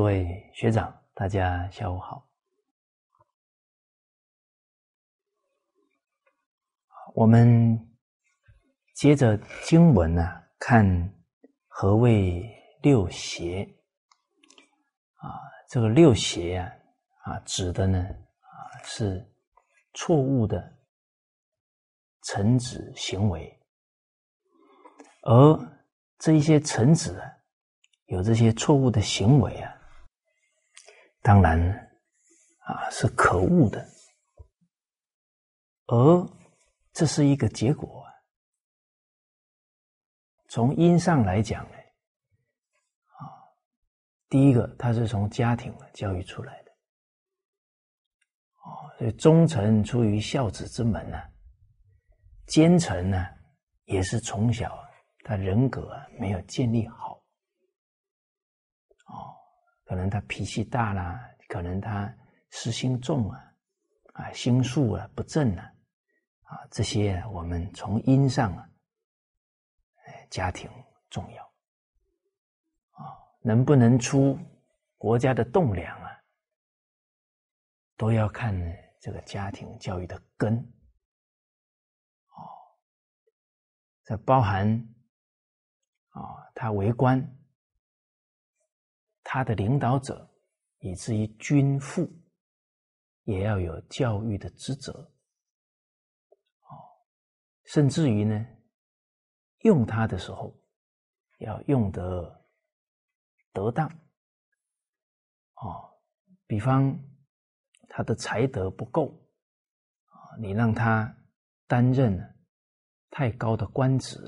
诸位学长，大家下午好。我们接着经文呢，看何谓六邪啊？这个六邪啊，啊，指的呢啊是错误的臣子行为，而这一些臣子啊，有这些错误的行为啊。当然，啊，是可恶的，而这是一个结果。从因上来讲呢，啊，第一个，他是从家庭教育出来的，哦，所以忠臣出于孝子之门呢，奸臣呢，也是从小他人格啊没有建立好。可能他脾气大啦，可能他私心重啊，啊心术啊不正啊，啊这些我们从因上啊，家庭重要啊，能不能出国家的栋梁啊，都要看这个家庭教育的根哦，这包含啊他为官。他的领导者，以至于君父，也要有教育的职责，哦，甚至于呢，用他的时候，要用得得当，哦，比方他的才德不够，啊，你让他担任太高的官职，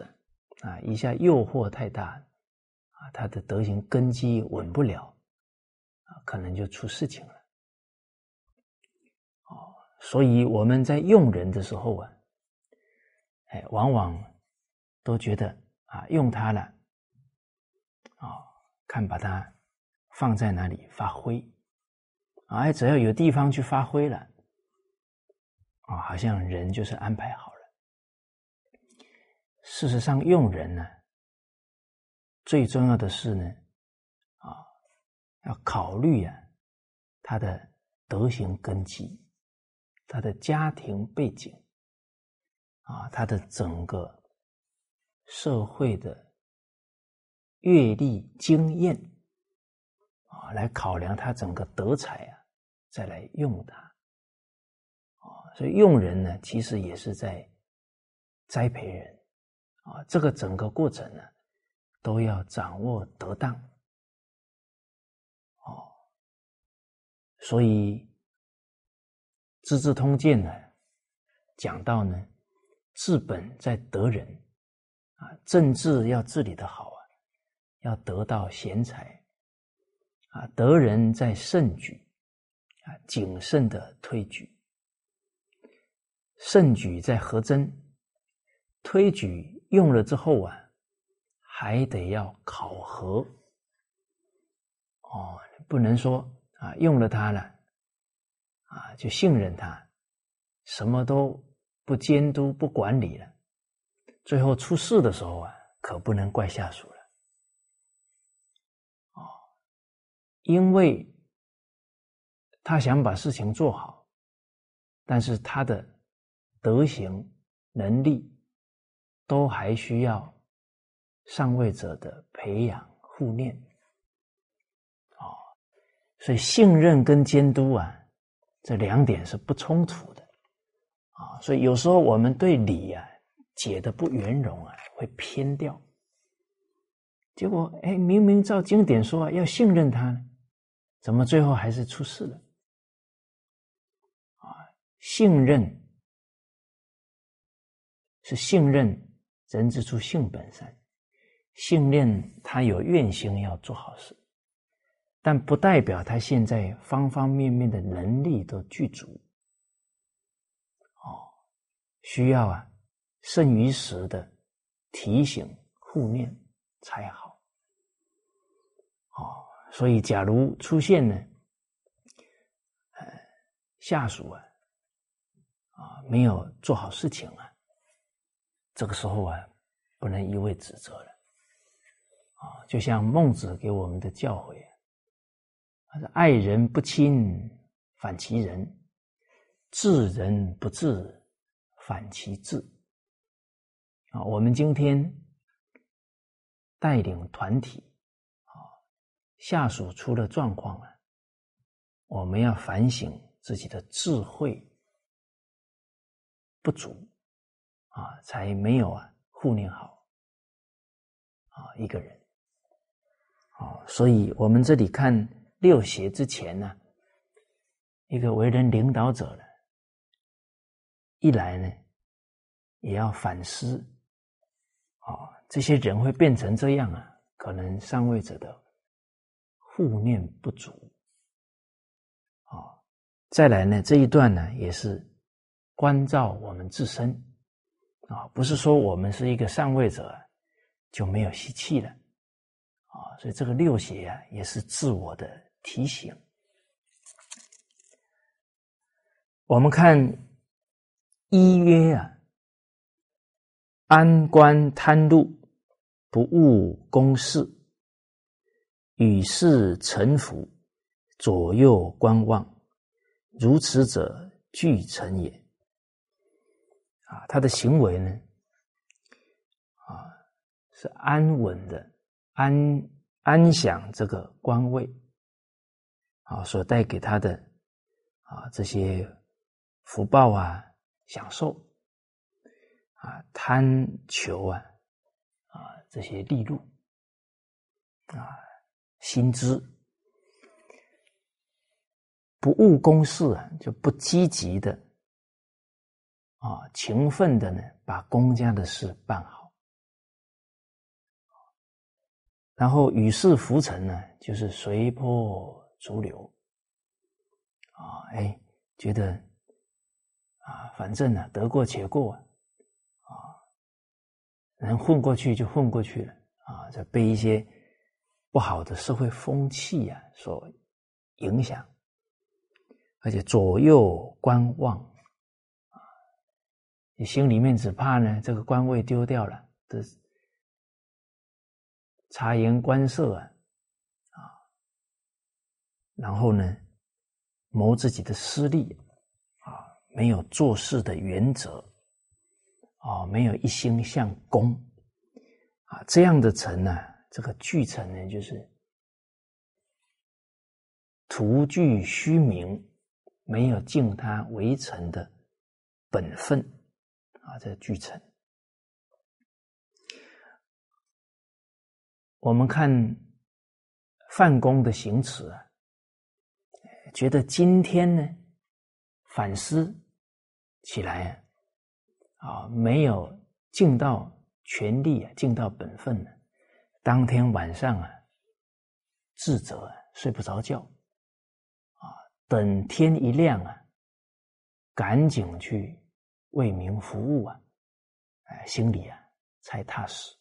啊，一下诱惑太大。他的德行根基稳不了，啊，可能就出事情了。哦，所以我们在用人的时候啊，哎，往往都觉得啊，用他了，啊，看把他放在哪里发挥，啊，只要有地方去发挥了，啊，好像人就是安排好了。事实上，用人呢。最重要的是呢，啊，要考虑啊，他的德行根基，他的家庭背景，啊，他的整个社会的阅历经验，啊，来考量他整个德才啊，再来用他，啊，所以用人呢，其实也是在栽培人，啊，这个整个过程呢。都要掌握得当，哦，所以《资治通鉴》呢讲到呢，治本在得人，啊，政治要治理的好啊，要得到贤才，啊，得人在慎举，啊，谨慎的推举，慎举在和真，推举用了之后啊。还得要考核哦，不能说啊用了它了啊就信任它，什么都不监督不管理了，最后出事的时候啊，可不能怪下属了哦，因为他想把事情做好，但是他的德行能力都还需要。上位者的培养护念，哦，所以信任跟监督啊，这两点是不冲突的，啊，所以有时候我们对理啊解的不圆融啊，会偏掉，结果哎，明明照经典说要信任他，怎么最后还是出事了？啊，信任是信任人之初性本善。信任他有愿心要做好事，但不代表他现在方方面面的能力都具足。哦，需要啊，剩余时的提醒护念才好。哦，所以假如出现呢，呃，下属啊，啊，没有做好事情啊，这个时候啊，不能一味指责了。啊，就像孟子给我们的教诲他说：“爱人不亲，反其人；治人不治，反其治。”啊，我们今天带领团体啊，下属出了状况了，我们要反省自己的智慧不足啊，才没有啊护念好啊一个人。啊，所以我们这里看六邪之前呢，一个为人领导者呢，一来呢，也要反思，啊，这些人会变成这样啊，可能上位者的护念不足，啊，再来呢，这一段呢，也是关照我们自身，啊，不是说我们是一个上位者就没有吸气了。啊，所以这个六邪啊，也是自我的提醒。我们看一曰啊，安官贪禄，不务公事，与世臣服，左右观望，如此者俱成也。啊，他的行为呢，啊，是安稳的。安安享这个官位啊，所带给他的啊这些福报啊、享受啊、贪求啊啊这些利禄啊、薪资，不务公事啊，就不积极的啊、勤奋的呢，把公家的事办好。然后与世浮沉呢，就是随波逐流啊！哎，觉得啊，反正呢，得过且过啊，能混过去就混过去了啊！这被一些不好的社会风气啊所影响，而且左右观望啊，你心里面只怕呢，这个官位丢掉了这。察言观色啊，啊，然后呢，谋自己的私利啊，没有做事的原则啊，没有一心向公啊，这样的臣呢，这个巨臣呢，就是徒具虚名，没有尽他为臣的本分啊，这个巨臣。我们看范公的行词啊，觉得今天呢反思起来啊，没有尽到全力啊，尽到本分呢。当天晚上啊，自责，睡不着觉啊，等天一亮啊，赶紧去为民服务啊，哎，心里啊才踏实。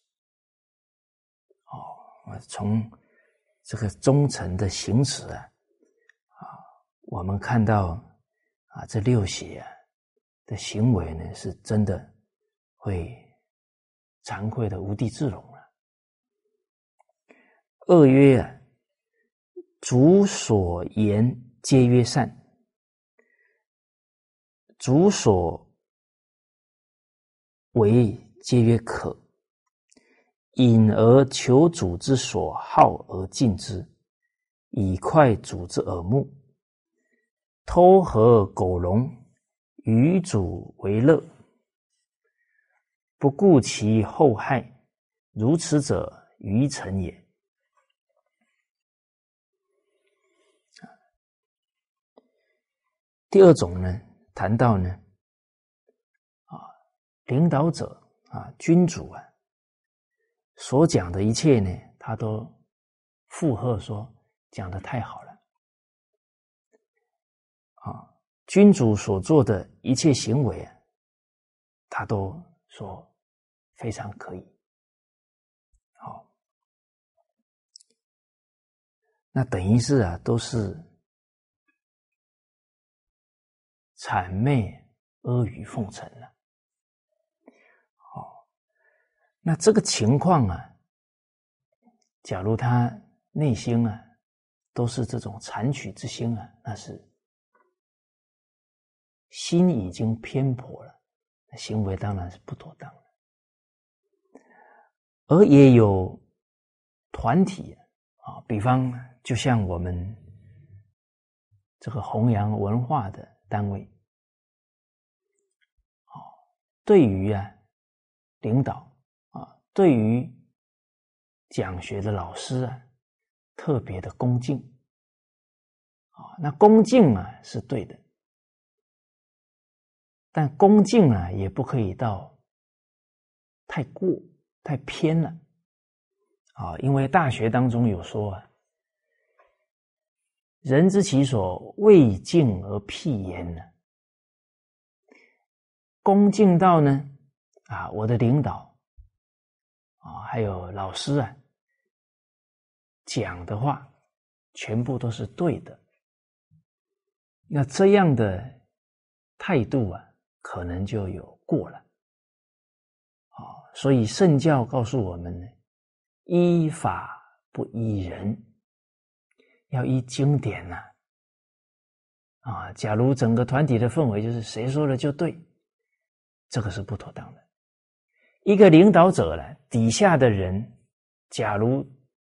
从这个忠诚的行持啊，啊，我们看到啊，这六邪啊的行为呢，是真的会惭愧的无地自容了。二曰啊，主所言皆曰善，主所为皆曰可。引而求主之所好而进之，以快主之耳目。偷合苟容，与主为乐，不顾其后害，如此者愚臣也。第二种呢，谈到呢，啊，领导者啊，君主啊。所讲的一切呢，他都附和说讲的太好了，啊，君主所做的一切行为，他都说非常可以，好，那等于是啊，都是谄媚阿谀奉承了。那这个情况啊，假如他内心啊都是这种残取之心啊，那是心已经偏颇了，行为当然是不妥当的。而也有团体啊，比方就像我们这个弘扬文化的单位，啊，对于啊领导，对于讲学的老师啊。特别的恭敬啊，那恭敬啊是对的，但恭敬啊也不可以到太过、太偏了啊，因为大学当中有说啊，人之其所未敬而辟焉呢，恭敬到呢啊，我的领导啊，还有老师啊。讲的话全部都是对的，那这样的态度啊，可能就有过了。啊，所以圣教告诉我们呢，依法不依人，要依经典呐。啊，假如整个团体的氛围就是谁说了就对，这个是不妥当的。一个领导者呢，底下的人，假如。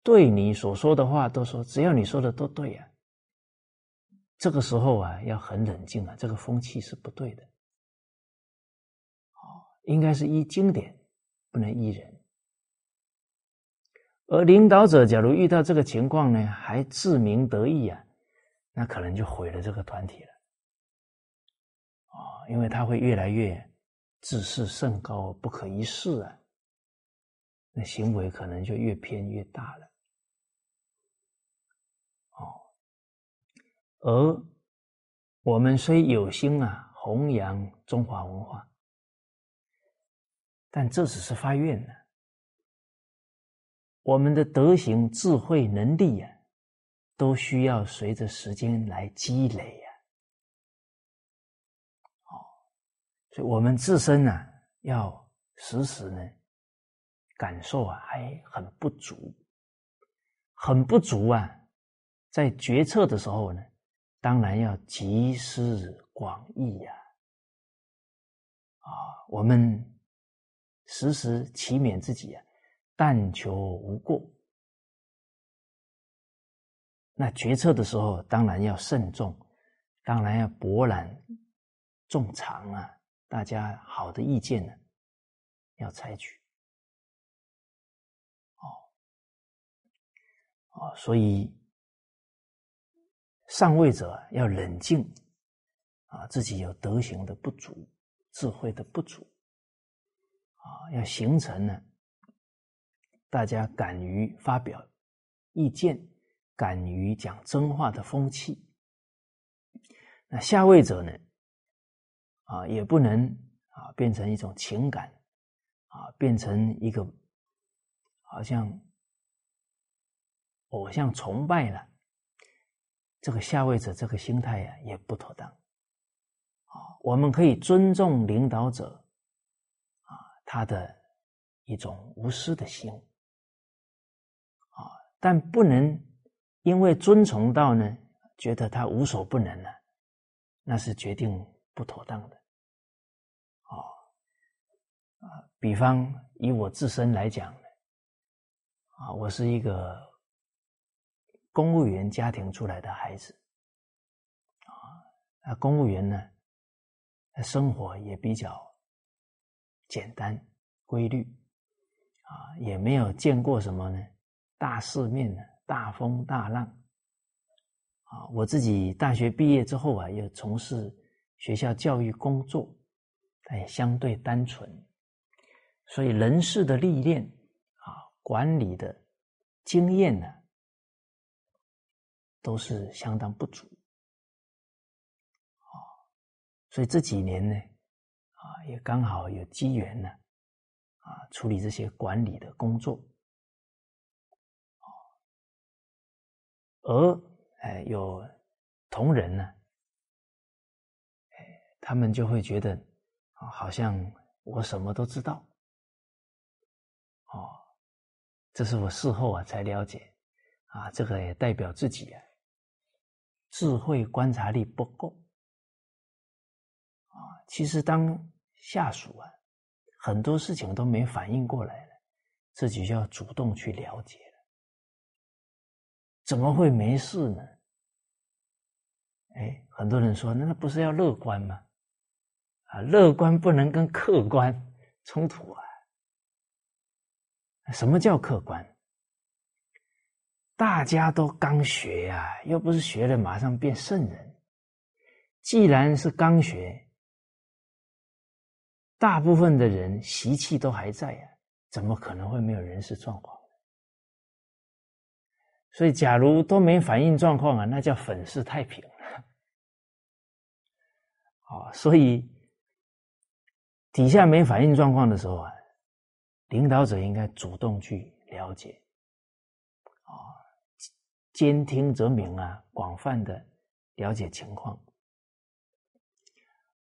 对你所说的话都说，只要你说的都对呀。这个时候啊，要很冷静啊，这个风气是不对的。哦，应该是依经典，不能依人。而领导者假如遇到这个情况呢，还自鸣得意啊，那可能就毁了这个团体了。啊，因为他会越来越自视甚高，不可一世啊，那行为可能就越偏越大了。哦而我们虽有心啊弘扬中华文化，但这只是发愿呢。我们的德行、智慧、能力呀，都需要随着时间来积累呀。哦，所以我们自身呢，要时时呢感受啊，还很不足，很不足啊，在决策的时候呢。当然要集思广益呀！啊，我们时时祈勉自己啊，但求无过。那决策的时候，当然要慎重，当然要博览众长啊！大家好的意见呢，要采取。哦，哦，所以。上位者要冷静，啊，自己有德行的不足，智慧的不足，啊，要形成呢，大家敢于发表意见、敢于讲真话的风气。那下位者呢，啊，也不能啊变成一种情感，啊，变成一个好像偶像崇拜了。这个下位者这个心态呀，也不妥当。啊，我们可以尊重领导者，啊，他的一种无私的心，啊，但不能因为尊崇到呢，觉得他无所不能了，那是决定不妥当的。啊，啊，比方以我自身来讲，啊，我是一个。公务员家庭出来的孩子，啊，那公务员呢，生活也比较简单规律，啊，也没有见过什么呢大世面呢大风大浪，啊，我自己大学毕业之后啊，又从事学校教育工作，也相对单纯，所以人事的历练啊，管理的经验呢。都是相当不足，啊，所以这几年呢，啊，也刚好有机缘呢，啊，处理这些管理的工作，啊，而哎有同仁呢，他们就会觉得啊，好像我什么都知道，哦，这是我事后啊才了解，啊，这个也代表自己啊。智慧观察力不够啊。其实当下属啊，很多事情都没反应过来了，自己就要主动去了解了。怎么会没事呢？哎，很多人说，那那不是要乐观吗？啊，乐观不能跟客观冲突啊。什么叫客观？大家都刚学呀，又不是学了马上变圣人。既然是刚学，大部分的人习气都还在呀，怎么可能会没有人事状况？所以，假如都没反应状况啊，那叫粉饰太平了。啊，所以底下没反应状况的时候啊。领导者应该主动去了解，啊，兼听则明啊，广泛的了解情况，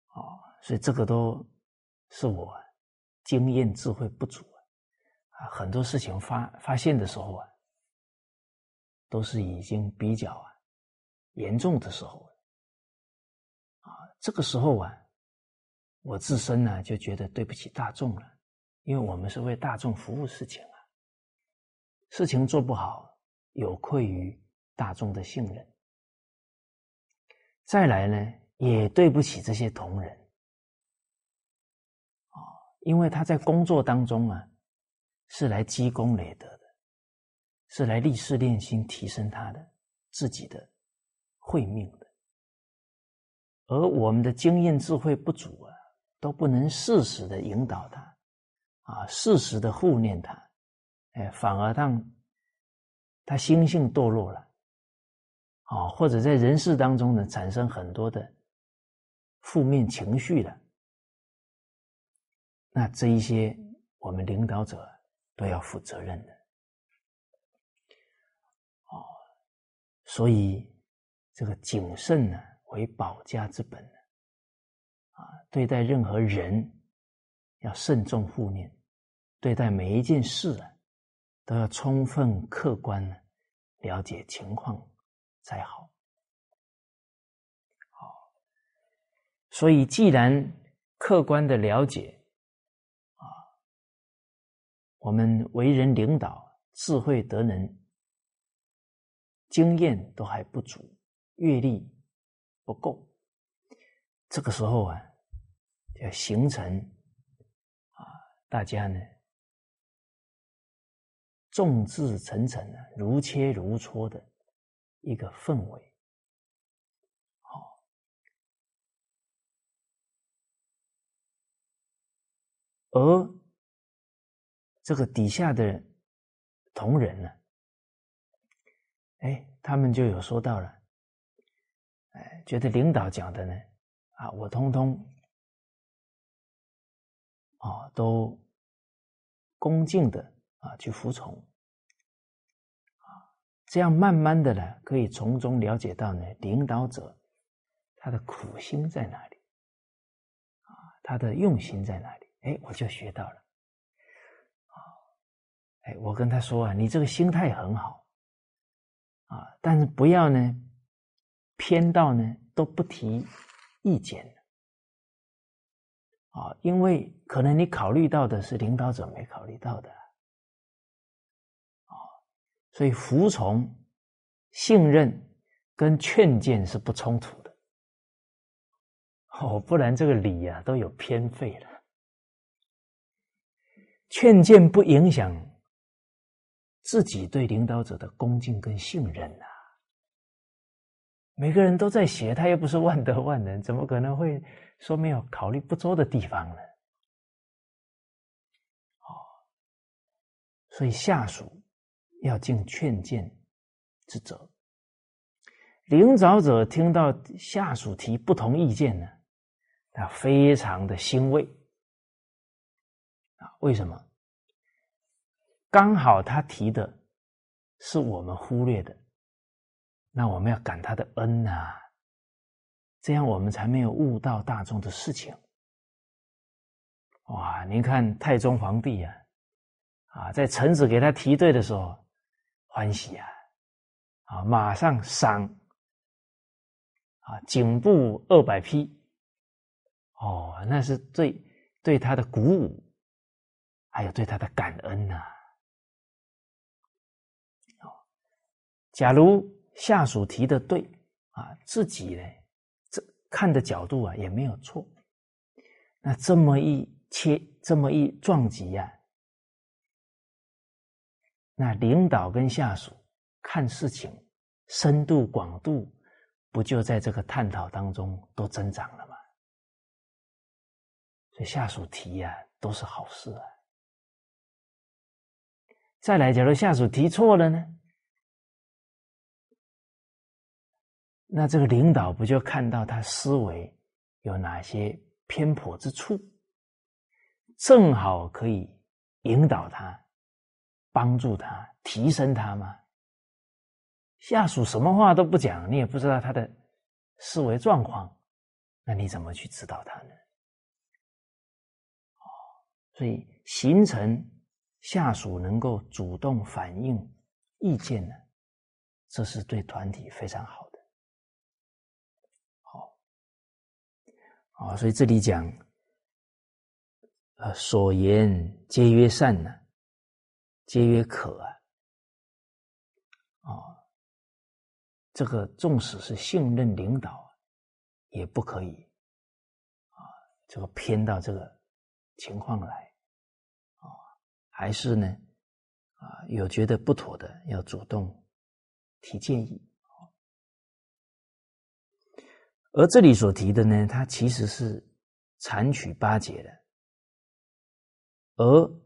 啊，所以这个都是我经验智慧不足啊，很多事情发发现的时候啊，都是已经比较啊严重的时候啊，这个时候啊，我自身呢就觉得对不起大众了。因为我们是为大众服务事情啊，事情做不好，有愧于大众的信任。再来呢，也对不起这些同仁啊，因为他在工作当中啊，是来积功累德的，是来立誓练心提升他的自己的慧命的，而我们的经验智慧不足啊，都不能适时的引导他。啊，适时的护念他，哎，反而让他心性堕落了，啊，或者在人世当中呢，产生很多的负面情绪了。那这一些，我们领导者都要负责任的。哦，所以这个谨慎呢，为保家之本对待任何人。要慎重护念，对待每一件事啊，都要充分客观了解情况才好。好，所以既然客观的了解啊，我们为人领导，智慧德能、经验都还不足，阅历不够，这个时候啊，要形成啊。大家呢，众志成城啊，如切如磋的一个氛围，好，而这个底下的同仁呢，哎，他们就有说到了，哎，觉得领导讲的呢，啊，我通通啊都。恭敬的啊，去服从啊，这样慢慢的呢，可以从中了解到呢，领导者他的苦心在哪里啊，他的用心在哪里？哎，我就学到了啊，哎，我跟他说啊，你这个心态很好啊，但是不要呢偏到呢都不提意见。啊，因为可能你考虑到的是领导者没考虑到的，啊，所以服从、信任跟劝谏是不冲突的，哦，不然这个理呀都有偏废了。劝谏不影响自己对领导者的恭敬跟信任呐。每个人都在学，他又不是万德万能，怎么可能会？说明有考虑不周的地方了，哦，所以下属要尽劝谏之责。领导者听到下属提不同意见呢，他非常的欣慰啊！为什么？刚好他提的是我们忽略的，那我们要感他的恩呐。这样我们才没有误导大众的事情。哇！您看太宗皇帝呀，啊，在臣子给他提对的时候，欢喜啊，啊，马上赏啊，颈部二百匹，哦，那是对对他的鼓舞，还有对他的感恩呐。哦，假如下属提的对啊，自己呢，看的角度啊也没有错，那这么一切，这么一撞击呀，那领导跟下属看事情深度广度。不就在这个探讨当中都增长了吗？所以下属提呀都是好事啊。再来，假如下属提错了呢？那这个领导不就看到他思维有哪些偏颇之处，正好可以引导他、帮助他、提升他吗？下属什么话都不讲，你也不知道他的思维状况，那你怎么去指导他呢？哦，所以形成下属能够主动反映意见呢，这是对团体非常好。啊，所以这里讲，呃，所言皆曰善呢，皆曰可啊，啊。这个纵使是信任领导，也不可以啊，这个偏到这个情况来啊，还是呢啊，有觉得不妥的，要主动提建议。而这里所提的呢，它其实是残取八节的，而。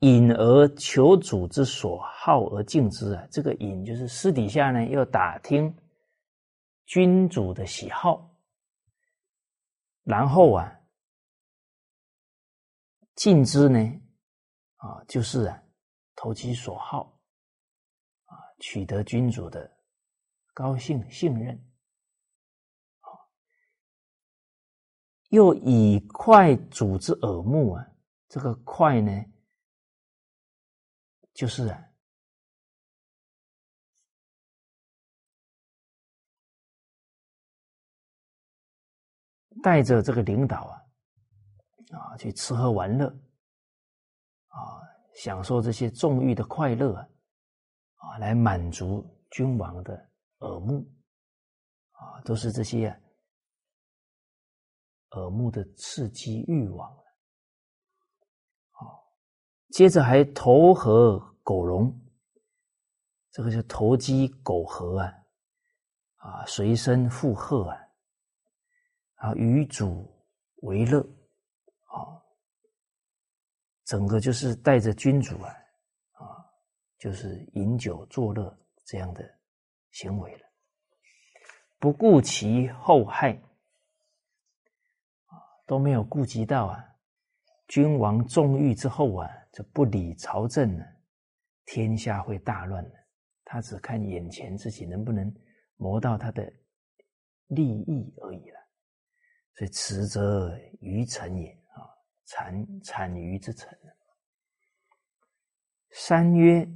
隐而求主之所好而敬之啊，这个隐就是私底下呢要打听君主的喜好，然后啊敬之呢啊就是啊投其所好啊取得君主的高兴信任又以快主之耳目啊，这个快呢。就是啊，带着这个领导啊，啊，去吃喝玩乐，啊，享受这些纵欲的快乐啊，啊，来满足君王的耳目，啊，都是这些耳目的刺激欲望了，好。接着还投合狗茸，这个叫投机苟合啊，啊，随身附和啊，啊，与主为乐，啊，整个就是带着君主啊，啊，就是饮酒作乐这样的行为了，不顾其后害，都没有顾及到啊，君王纵欲之后啊。这不理朝政呢，天下会大乱的。他只看眼前自己能不能谋到他的利益而已了。所以此则愚臣也啊，谄谄愚之臣。三曰：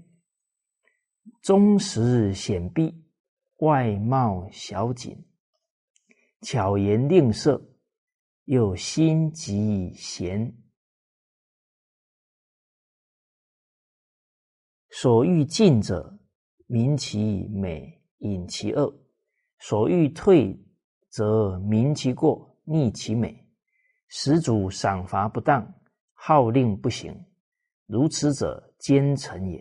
忠实显蔽，外貌小谨，巧言令色，又心急贤。所欲进者，明其美，隐其恶；所欲退，则明其过，逆其美。始主赏罚不当，号令不行，如此者，奸臣也。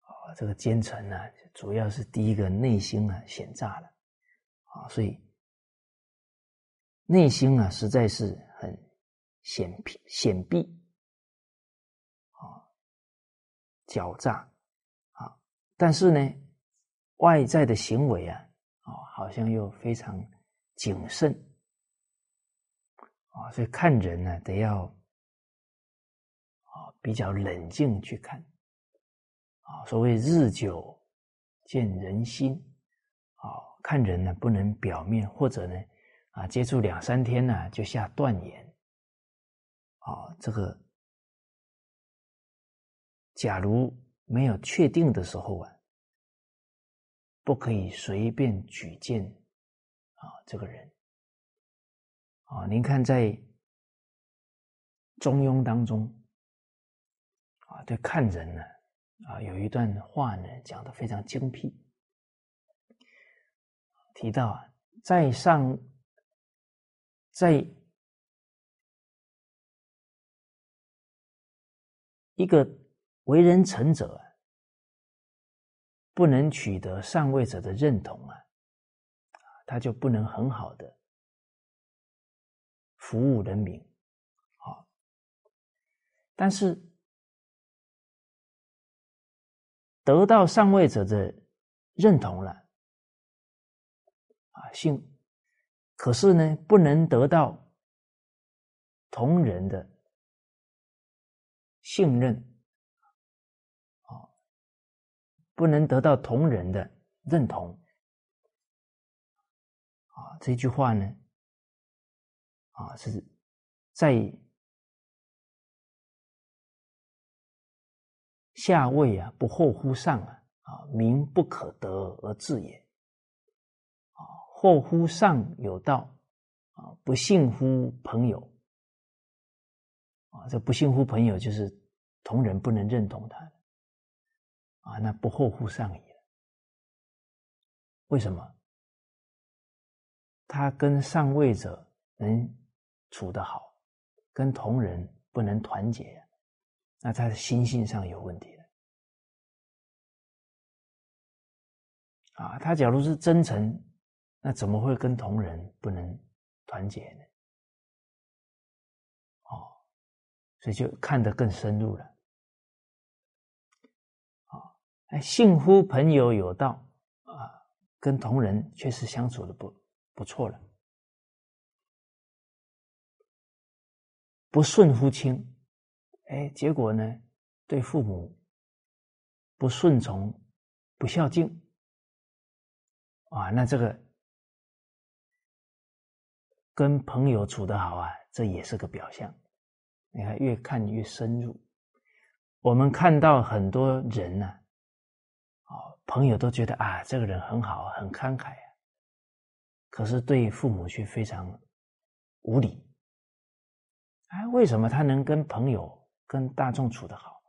啊，这个奸臣呢，主要是第一个内心啊险诈了啊，所以内心啊实在是很险僻险僻。狡诈啊，但是呢，外在的行为啊，啊，好像又非常谨慎啊，所以看人呢，得要啊比较冷静去看啊。所谓日久见人心啊，看人呢不能表面或者呢啊接触两三天呢就下断言啊，这个。假如没有确定的时候啊，不可以随便举荐啊这个人啊。您看在《中庸》当中啊，对看人呢啊有一段话呢讲的非常精辟，提到啊，在上在。一个为人臣者，不能取得上位者的认同啊，他就不能很好的服务人民，啊。但是得到上位者的认同了，啊，信，可是呢，不能得到同人的。信任，啊，不能得到同仁的认同，啊，这句话呢，啊，是在下位啊，不后乎上啊，啊，民不可得而治也，啊，后乎上有道，啊，不信乎朋友。啊，这不信乎朋友，就是同人不能认同他啊，那不后乎上也。为什么？他跟上位者能处得好，跟同人不能团结，那他的心性上有问题了。啊，他假如是真诚，那怎么会跟同人不能团结呢？哦所以就看得更深入了，啊，哎，信乎朋友有道啊，跟同人确实相处的不不错了，不顺乎亲，哎，结果呢，对父母不顺从、不孝敬，啊，那这个跟朋友处得好啊，这也是个表象。你看，越看越深入。我们看到很多人呢，啊，朋友都觉得啊，这个人很好，很慷慨啊。可是对父母却非常无礼。哎，为什么他能跟朋友、跟大众处得好？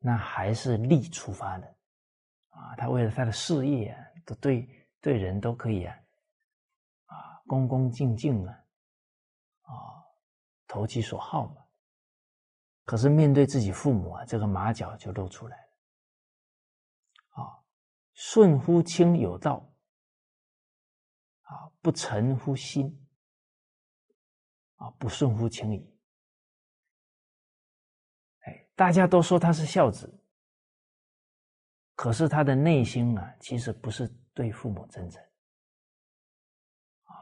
那还是利出发的啊。他为了他的事业啊，都对对人都可以，啊，恭恭敬敬的，啊，投其所好嘛。可是面对自己父母啊，这个马脚就露出来了。啊，顺乎亲有道，啊，不臣乎心，啊，不顺乎情矣。哎，大家都说他是孝子，可是他的内心啊，其实不是对父母真诚，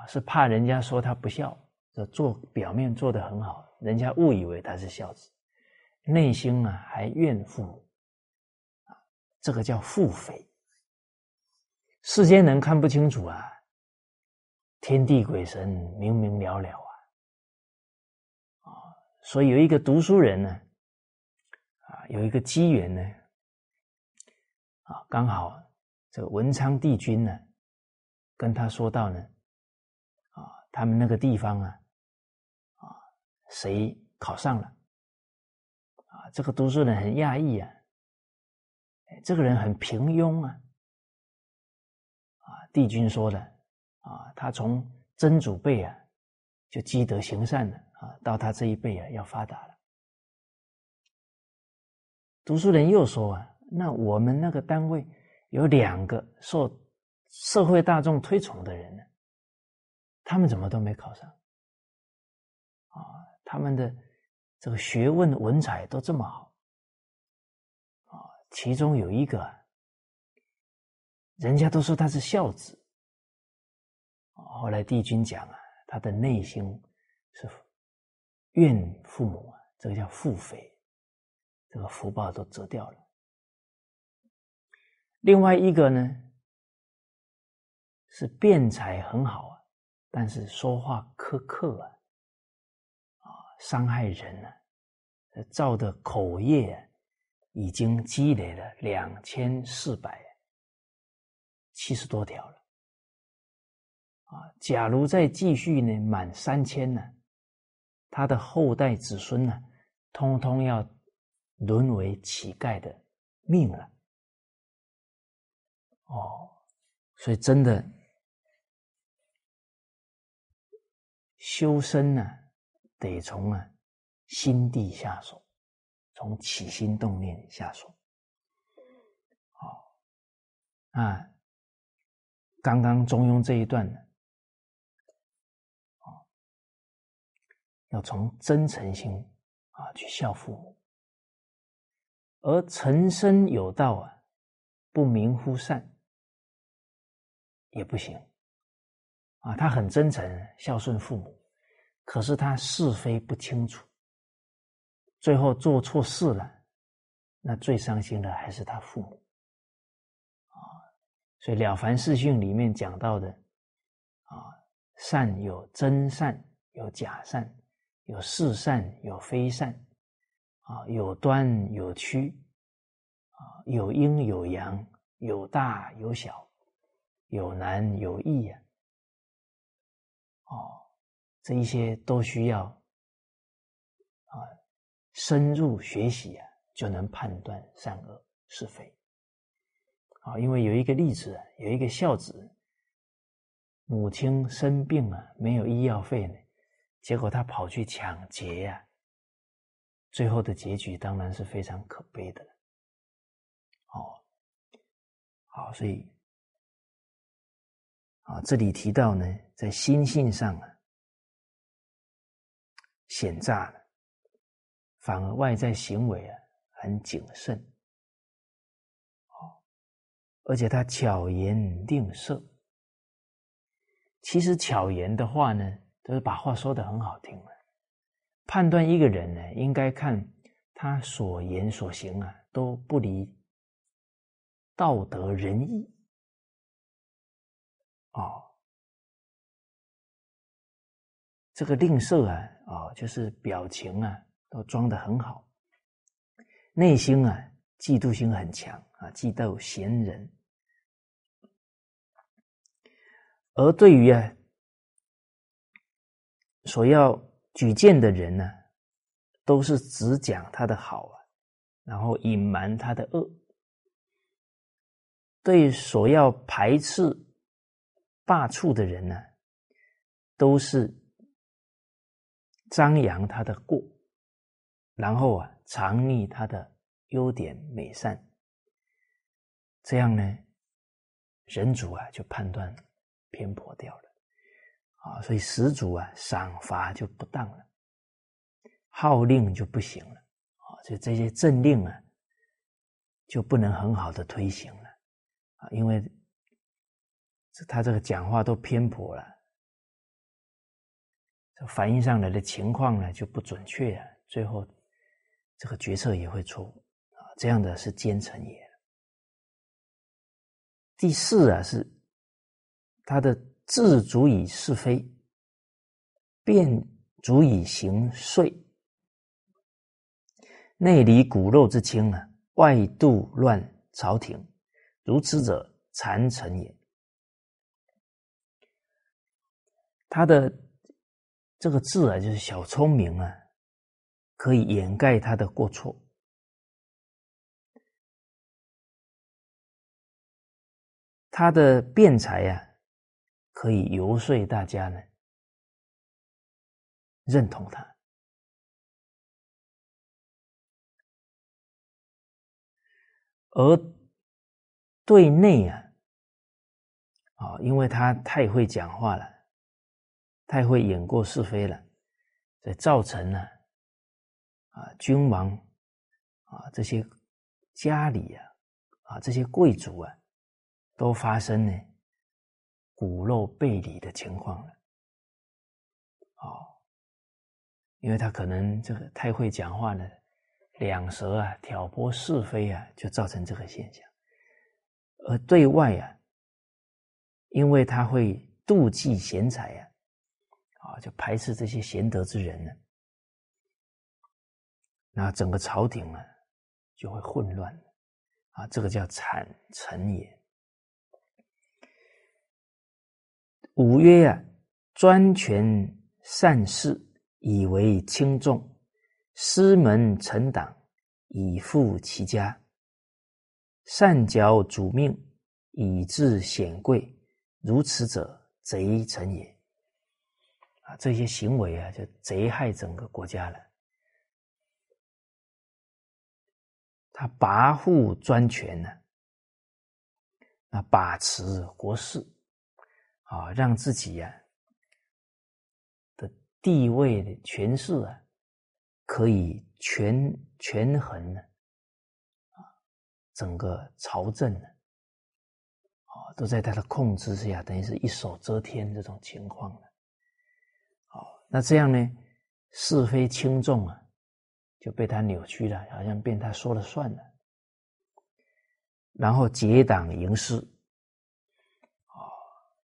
是怕人家说他不孝，这做表面做的很好，人家误以为他是孝子。内心啊还怨父母，这个叫腹诽。世间人看不清楚啊，天地鬼神明明了了啊，啊，所以有一个读书人呢，啊，有一个机缘呢，啊，刚好这个文昌帝君呢，跟他说到呢，他们那个地方啊，啊，谁考上了？啊，这个读书人很讶异啊，这个人很平庸啊，啊，帝君说的啊，他从曾祖辈啊就积德行善了啊，到他这一辈啊要发达了。读书人又说啊，那我们那个单位有两个受社会大众推崇的人呢，他们怎么都没考上？啊，他们的。这个学问文采都这么好啊，其中有一个，人家都说他是孝子。后来帝君讲啊，他的内心是怨父母啊，这个叫父诽，这个福报都折掉了。另外一个呢，是辩才很好，但是说话苛刻啊。伤害人了，造的口业已经积累了两千四百七十多条了。啊，假如再继续呢，满三千呢，他的后代子孙呢，通通要沦为乞丐的命了。哦，所以真的修身呢，得从啊心地下手，从起心动念下手。好，啊，刚刚中庸这一段呢。要从真诚心啊去孝父母，而诚身有道啊，不明乎善也不行啊。他很真诚孝顺父母，可是他是非不清楚，最后做错事了，那最伤心的还是他父母啊。所以《了凡四训》里面讲到的啊，善有真善，有假善。有是善，有非善，啊，有端有曲，啊，有阴有阳，有大有小，有难有易呀，哦，这一些都需要啊深入学习啊，就能判断善恶是非。啊，因为有一个例子，有一个孝子，母亲生病了，没有医药费呢。结果他跑去抢劫呀，最后的结局当然是非常可悲的。哦，好，所以啊，这里提到呢，在心性上啊，险诈了，反而外在行为啊很谨慎。哦，而且他巧言令色。其实巧言的话呢。都是把话说的很好听了。判断一个人呢，应该看他所言所行啊，都不离道德仁义。哦，这个吝啬啊，哦，就是表情啊，都装的很好，内心啊，嫉妒心很强啊，嫉妒贤人。而对于啊。所要举荐的人呢，都是只讲他的好啊，然后隐瞒他的恶。对所要排斥、罢黜的人呢，都是张扬他的过，然后啊，藏匿他的优点美善。这样呢，人主啊就判断偏颇掉了。啊，所以始祖啊，赏罚就不当了，号令就不行了，啊，所以这些政令啊，就不能很好的推行了，啊，因为这他这个讲话都偏颇了，这反映上来的情况呢就不准确啊，最后这个决策也会错误啊，这样的是奸臣也。第四啊，是他的。智足以是非，辩足以行税，内里骨肉之亲啊，外度乱朝廷，如此者残臣也。他的这个字啊，就是小聪明啊，可以掩盖他的过错。他的辩才呀。可以游说大家呢，认同他，而对内啊，啊，因为他太会讲话了，太会演过是非了，所以造成了啊，君王啊，这些家里啊，啊，这些贵族啊，都发生呢。骨肉背离的情况了，哦，因为他可能这个太会讲话了，两舌啊，挑拨是非啊，就造成这个现象。而对外啊，因为他会妒忌贤才啊，就排斥这些贤德之人呢，那整个朝廷啊就会混乱啊，这个叫惨臣也。五曰啊，专权善事，以为轻重；师门臣党，以富其家。善矫主命，以致显贵。如此者，贼臣也。啊，这些行为啊，就贼害整个国家了。他跋扈专权呢，啊，把持国事，啊，让自己呀的地位的权势啊，可以权权衡呢，啊，整个朝政呢，啊，都在他的控制之下，等于是一手遮天这种情况了。那这样呢？是非轻重啊，就被他扭曲了，好像变他说了算了。然后结党营私，啊，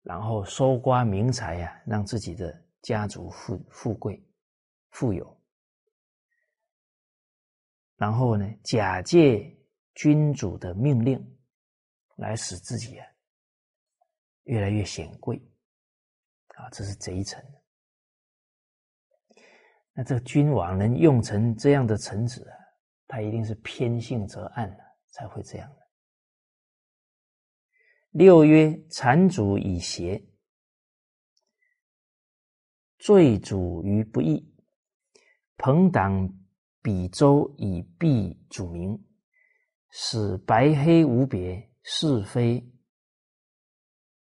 然后搜刮民财呀，让自己的家族富富贵、富有。然后呢，假借君主的命令，来使自己啊越来越显贵，啊，这是贼臣。那这个君王能用成这样的臣子啊，他一定是偏信则暗的，才会这样的。六曰：禅主以邪，罪主于不义，朋党比周以避主名，使白黑无别，是非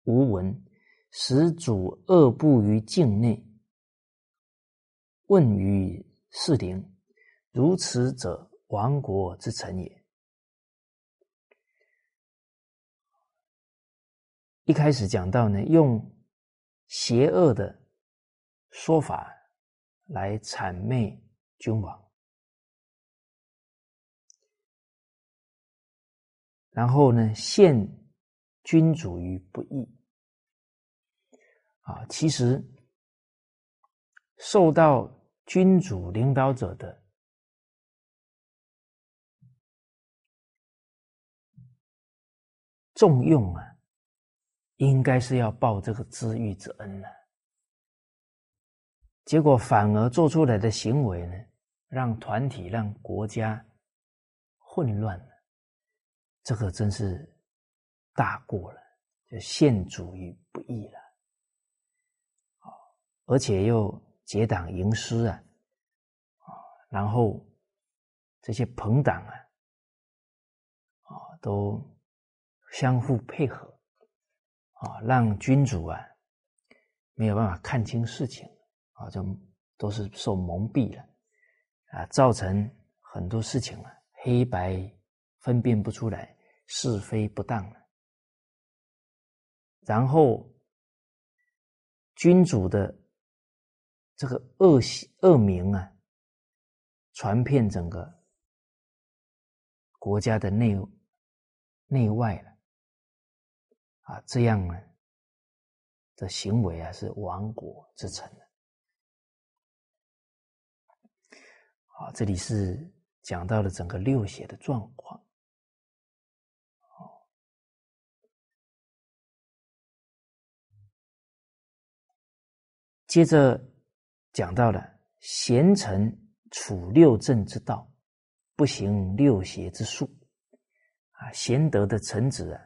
无闻，使主恶布于境内。问于士陵，如此者，亡国之臣也。一开始讲到呢，用邪恶的说法来谄媚君王，然后呢，陷君主于不义。啊，其实受到。君主领导者的重用啊，应该是要报这个知遇之恩的。结果反而做出来的行为呢，让团体、让国家混乱了，这个真是大过了，就陷主于不义了。而且又。结党营私啊，啊，然后这些朋党啊，啊，都相互配合，啊，让君主啊没有办法看清事情，啊，就都是受蒙蔽了，啊，造成很多事情啊黑白分辨不出来，是非不当了，然后君主的。这个恶习恶名啊，传遍整个国家的内内外了啊，这样呢的行为啊，是亡国之臣。好，这里是讲到了整个六邪的状况。接着。讲到了贤臣处六正之道，不行六邪之术，啊，贤德的臣子啊，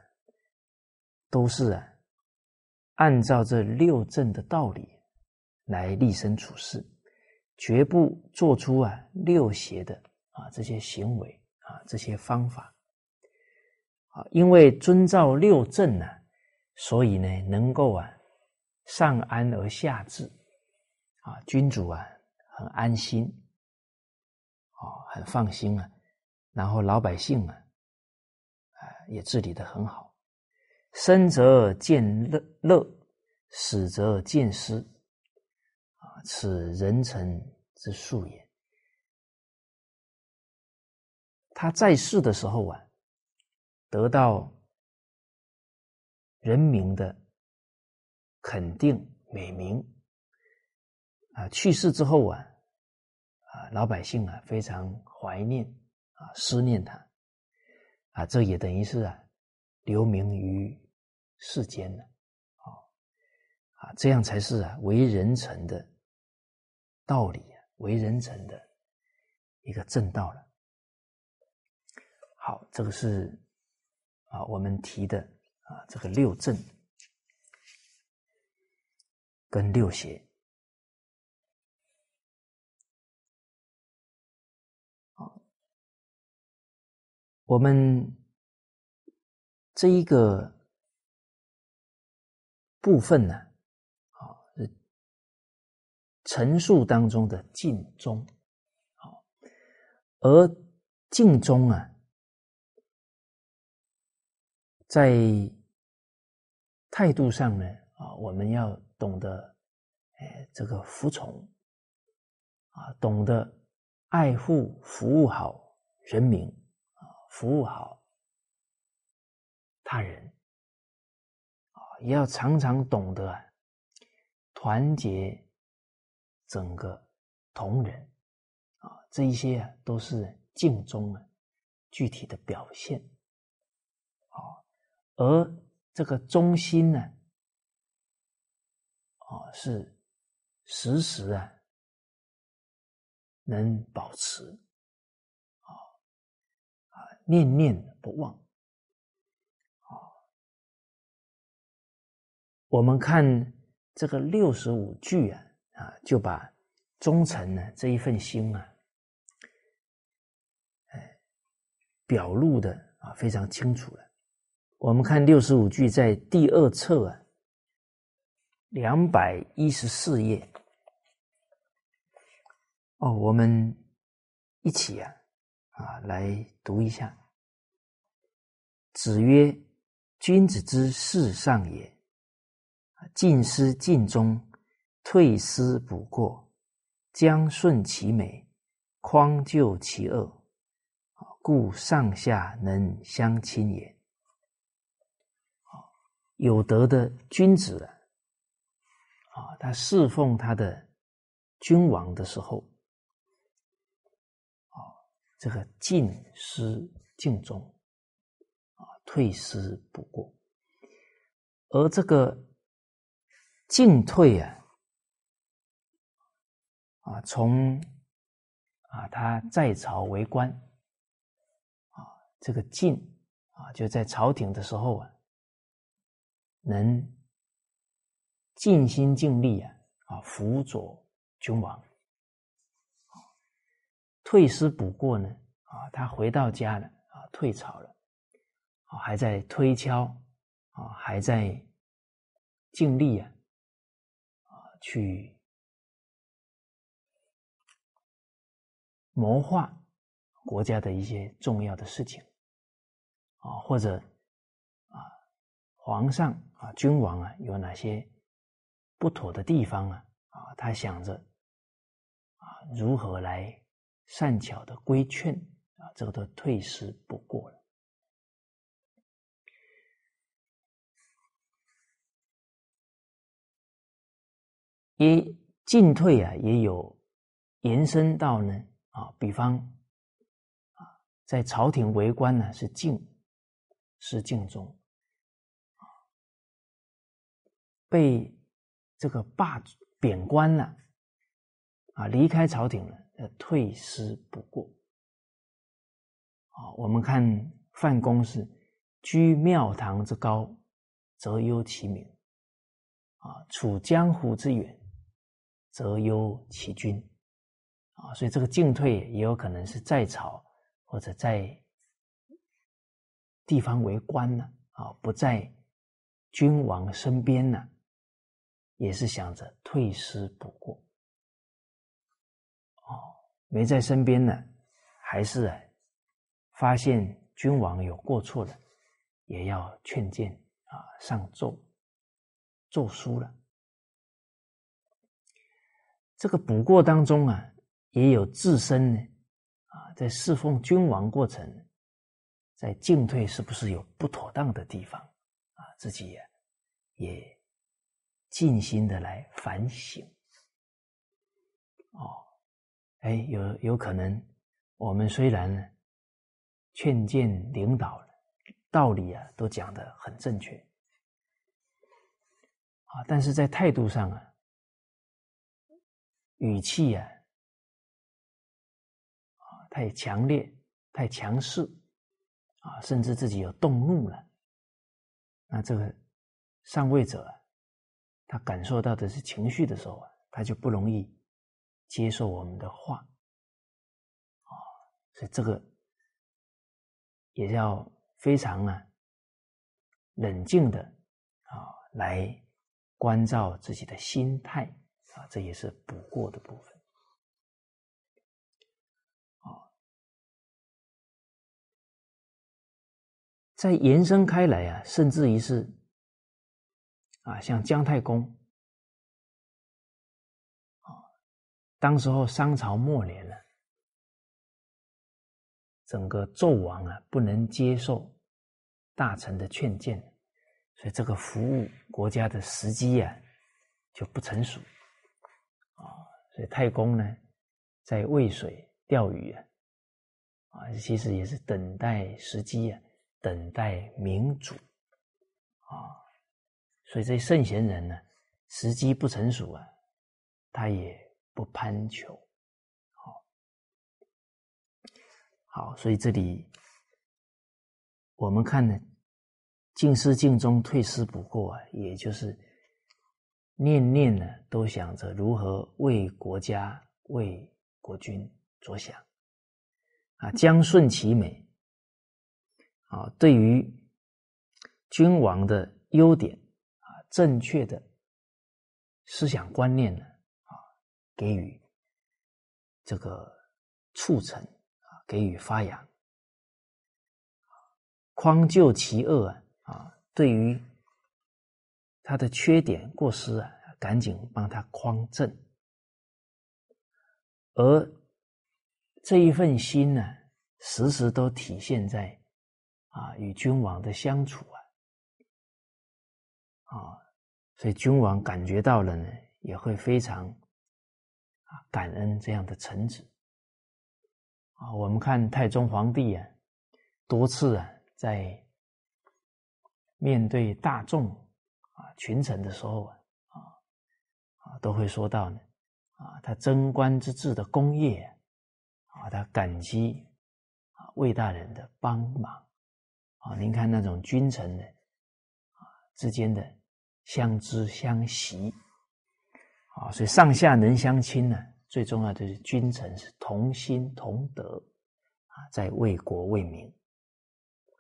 都是啊，按照这六正的道理来立身处世，绝不做出啊六邪的啊这些行为啊这些方法，啊，因为遵照六正呢，所以呢能够啊上安而下治。啊，君主啊，很安心，啊，很放心啊，然后老百姓啊，啊，也治理的很好。生则见乐乐，死则见失，啊，此人臣之术也。他在世的时候啊，得到人民的肯定美名。啊，去世之后啊，啊，老百姓啊非常怀念啊，思念他，啊，这也等于是啊，留名于世间了，啊，啊，这样才是啊为人臣的道理，为人臣的一个正道了。好，这个是啊我们提的啊这个六正跟六邪。我们这一个部分呢，啊，陈述当中的尽忠，好，而尽忠啊，在态度上呢，啊，我们要懂得，哎，这个服从，啊，懂得爱护、服务好人民。服务好他人。啊，也要常常懂得团结整个同仁。啊，这一些啊都是敬中啊具体的表现。啊，而这个中心呢啊是时时啊能保持。念念不忘，啊！我们看这个六十五句啊，啊，就把忠诚呢这一份心啊，哎，表露的啊非常清楚了。我们看六十五句在第二册啊，两百一十四页。哦，我们一起啊。啊，来读一下。子曰：“君子之事上也，进思尽忠，退思补过，将顺其美，匡救其恶，故上下能相亲也。”有德的君子啊，他侍奉他的君王的时候。这个进失敬忠啊，退失不过，而这个进退啊，啊，从啊他在朝为官啊，这个进啊，就在朝廷的时候啊，能尽心尽力啊啊辅佐君王。退师补过呢？啊，他回到家了啊，退朝了，啊，还在推敲啊，还在尽力啊，啊，去谋划国家的一些重要的事情啊，或者啊，皇上啊，君王啊，有哪些不妥的地方啊？啊，他想着啊，如何来？善巧的规劝啊，这个都退失不过了。也进退啊，也有延伸到呢啊，比方啊，在朝廷为官呢是敬，是敬忠啊，被这个罢贬官了啊，离开朝廷了。退失不过啊！我们看范公是居庙堂之高，则忧其民；啊，处江湖之远，则忧其君。啊，所以这个进退也有可能是在朝或者在地方为官呢，啊，不在君王身边呢，也是想着退失不过。没在身边呢，还是，发现君王有过错了，也要劝谏啊，上奏奏书了。这个补过当中啊，也有自身呢啊，在侍奉君王过程，在进退是不是有不妥当的地方啊？自己也也尽心的来反省哦。哎，有有可能，我们虽然劝谏领导道理啊都讲的很正确，啊，但是在态度上啊，语气啊，啊，太强烈、太强势，啊，甚至自己有动怒了，那这个上位者，他感受到的是情绪的时候啊，他就不容易接受我们的话，啊，所以这个也要非常啊。冷静的啊，来关照自己的心态啊，这也是补过的部分。啊，再延伸开来啊，甚至于是啊，像姜太公当时候商朝末年了，整个纣王啊，不能接受。大臣的劝谏，所以这个服务国家的时机呀就不成熟啊。所以太公呢，在渭水钓鱼啊，啊，其实也是等待时机啊，等待明主啊。所以这圣贤人呢，时机不成熟啊，他也不攀求。好，好，所以这里。我们看呢，进思进中，退思不过啊，也就是念念呢都想着如何为国家、为国君着想啊，将顺其美啊，对于君王的优点啊，正确的思想观念呢，给予这个促成啊，给予发扬。匡救其恶啊！啊，对于他的缺点过失啊，赶紧帮他匡正。而这一份心呢，时时都体现在啊与君王的相处啊，啊，所以君王感觉到了呢，也会非常啊感恩这样的臣子啊。我们看太宗皇帝啊，多次啊。在面对大众啊群臣的时候啊啊都会说到呢啊他贞观之治的功业啊他感激啊魏大人的帮忙啊您看那种君臣的啊之间的相知相惜啊所以上下能相亲呢最重要的是君臣是同心同德啊在为国为民。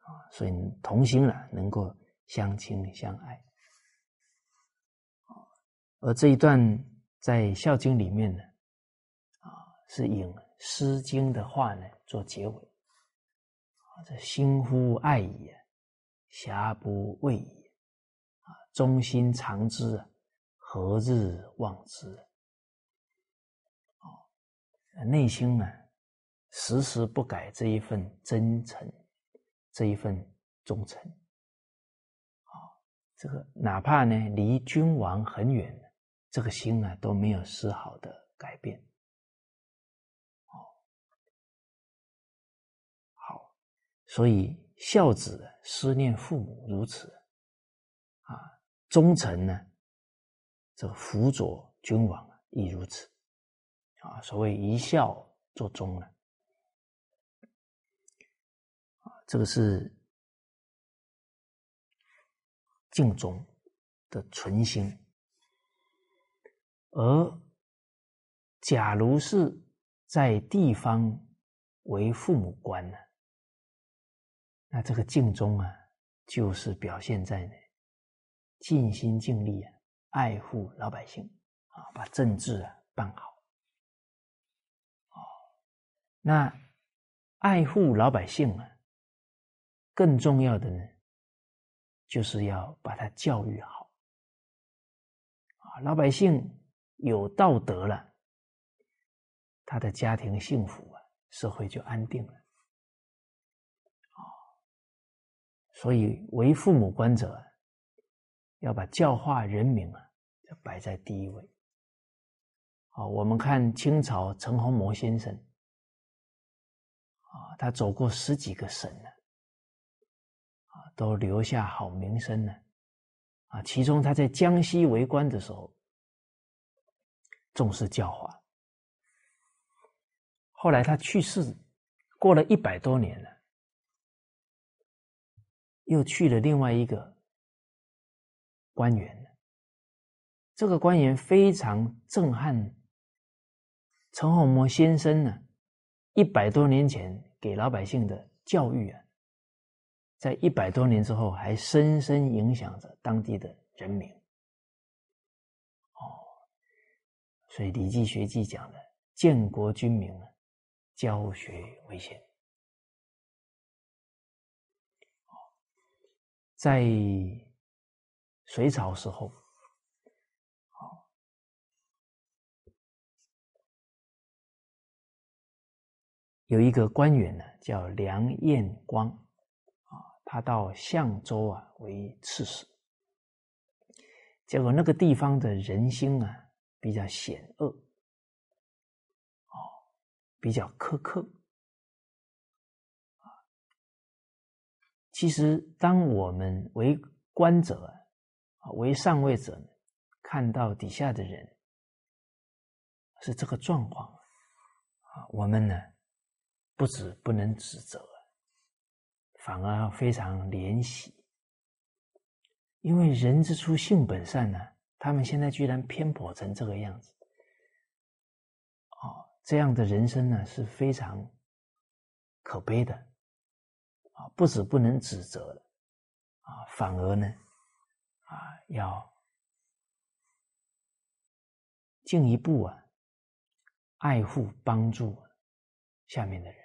啊，所以同心了，能够相亲相爱。而这一段在《孝经》里面呢，啊，是引《诗经》的话呢做结尾。这心乎爱也，遐不畏也。啊，忠心常之啊，何日忘之？哦，内心呢，时时不改这一份真诚。这一份忠诚，啊，这个哪怕呢离君王很远，这个心啊都没有丝毫的改变，哦，好，所以孝子思念父母如此，啊，忠臣呢，这个辅佐君王亦如此，啊，所谓一孝作忠呢。这个是敬忠的存心，而假如是在地方为父母官呢，那这个敬忠啊，就是表现在呢尽心尽力啊，爱护老百姓啊，把政治啊办好。哦，那爱护老百姓啊。更重要的呢，就是要把他教育好啊！老百姓有道德了，他的家庭幸福啊，社会就安定了啊！所以，为父母官者要把教化人民啊，要摆在第一位啊！我们看清朝陈洪谋先生啊，他走过十几个省呢。啊都留下好名声呢，啊，其中他在江西为官的时候重视教化。后来他去世，过了一百多年了，又去了另外一个官员。这个官员非常震撼陈洪模先生呢，一百多年前给老百姓的教育啊，在一百多年之后还深深影响着当地的人民。哦，所以《礼记学记》讲的“建国君民啊”。教学为先。在隋朝时候，有一个官员呢，叫梁彦光，啊，他到相州啊为刺史，结果那个地方的人心啊比较险恶。比较苛刻。其实，当我们为官者，为上位者，看到底下的人是这个状况啊，我们呢，不止不能指责，反而非常怜惜，因为人之初性本善呢，他们现在居然偏颇成这个样子。这样的人生呢是非常可悲的啊！不止不能指责了啊，反而呢啊要进一步啊爱护帮助下面的人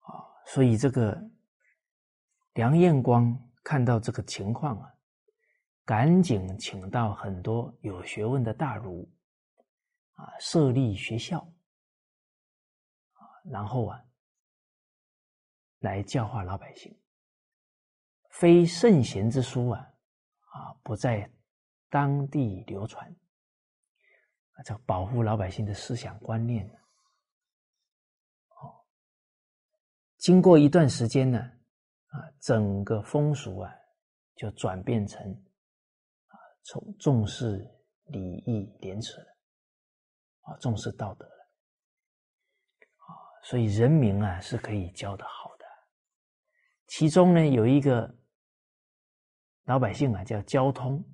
啊。所以这个梁彦光看到这个情况啊，赶紧请到很多有学问的大儒。啊，设立学校，啊，然后啊，来教化老百姓。非圣贤之书啊，啊，不在当地流传，啊，这保护老百姓的思想观念。经过一段时间呢，啊，整个风俗啊，就转变成啊，从重视礼义廉耻了。啊，重视道德了，啊，所以人民啊是可以教的好的。其中呢有一个老百姓啊叫交通，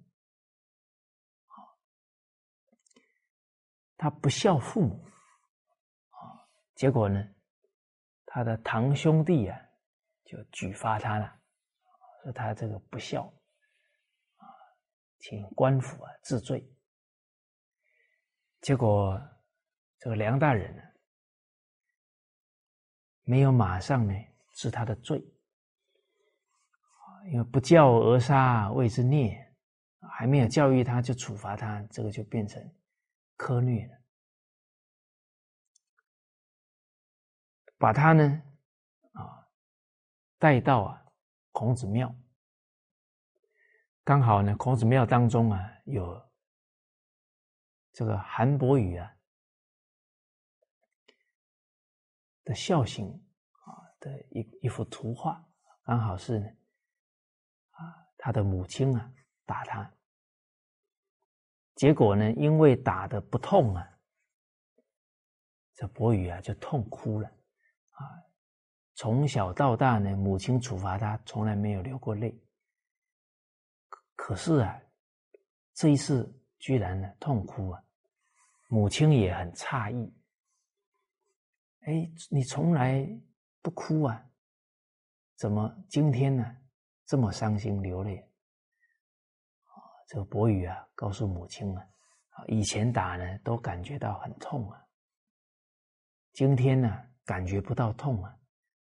他不孝父母，结果呢他的堂兄弟啊就举发他了，说他这个不孝，请官府啊治罪。结果，这个梁大人呢，没有马上呢治他的罪，因为不教而杀谓之孽，还没有教育他就处罚他，这个就变成苛虐了。把他呢，啊，带到啊孔子庙，刚好呢孔子庙当中啊有。这个韩伯宇啊的孝行啊的一一幅图画，刚好是他的母亲啊打他，结果呢因为打的不痛啊，这伯宇啊就痛哭了啊，从小到大呢母亲处罚他从来没有流过泪，可是啊这一次居然呢痛哭啊。母亲也很诧异，哎，你从来不哭啊？怎么今天呢这么伤心流泪？啊，这个伯宇啊，告诉母亲啊，啊，以前打呢都感觉到很痛啊，今天呢感觉不到痛啊，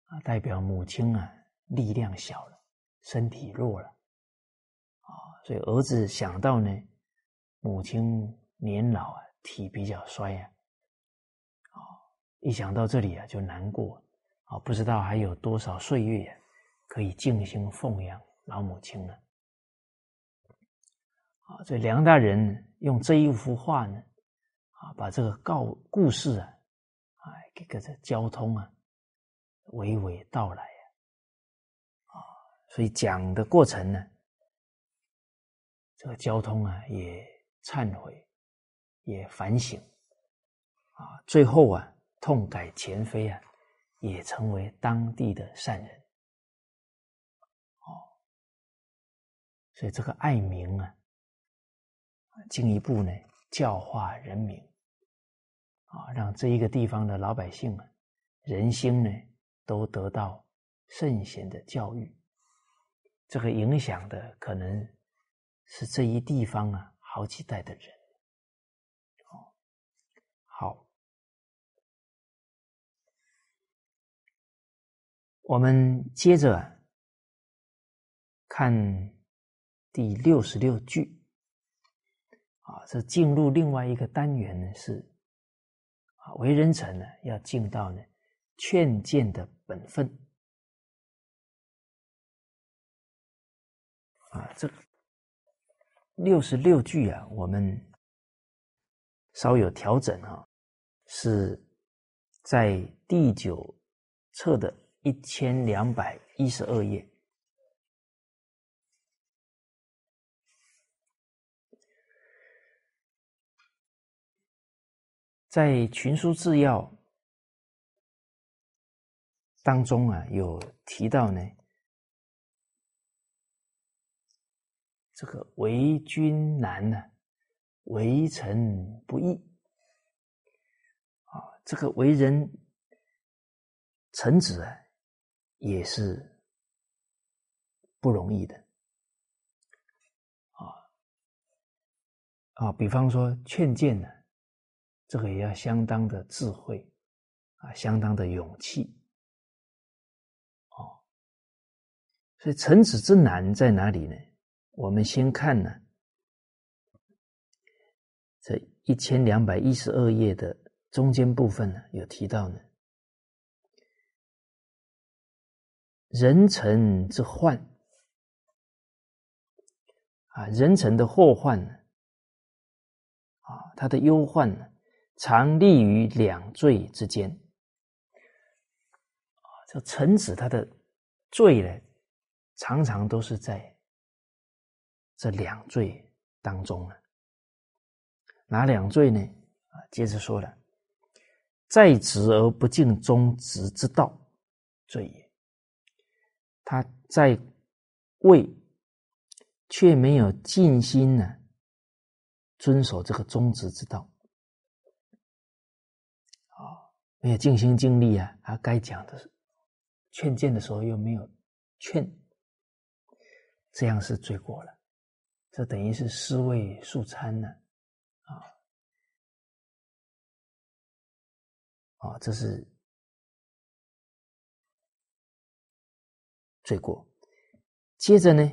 啊，代表母亲啊力量小了，身体弱了，啊，所以儿子想到呢，母亲年老啊。体比较衰呀，啊，一想到这里啊就难过，啊，不知道还有多少岁月可以静心奉养老母亲了？啊，所以梁大人用这一幅画呢，啊，把这个告故事啊，啊，给个这交通啊，娓娓道来呀，啊，所以讲的过程呢，这个交通啊也忏悔，也反省，啊，最后啊痛改前非啊，也成为当地的善人。所以这个爱民啊，进一步呢教化人民，啊，让这一个地方的老百姓啊，人心呢都得到圣贤的教育。这个影响的可能是这一地方啊好几代的人，好，我们接着看第六十六句，啊，这进入另外一个单元呢是啊，为人臣呢要尽到呢劝谏的本分。啊，这六十六句啊，我们稍有调整啊，是在第九册的一千两百一十二页，在群书治要当中啊，有提到呢。这个为君难呢，为臣不易啊！这个为人臣子啊，也是不容易的啊啊！比方说劝谏呢，这个也要相当的智慧啊，相当的勇气哦。所以臣子之难在哪里呢？我们先看呢，这一千两百一十二页的中间部分呢，有提到呢，人臣之患啊，人臣的祸患呢，啊，他的忧患呢，常立于两罪之间啊，这臣子他的罪呢，常常都是在。这两罪当中呢，哪两罪呢？啊，接着说了，在职而不敬忠直之道，罪也。他在位却没有尽心呢，遵守这个忠直之道，没有尽心尽力啊，他该讲的劝谏的时候又没有劝，这样是罪过了。这等于是尸位素餐呢，啊，啊，这是罪过。接着呢，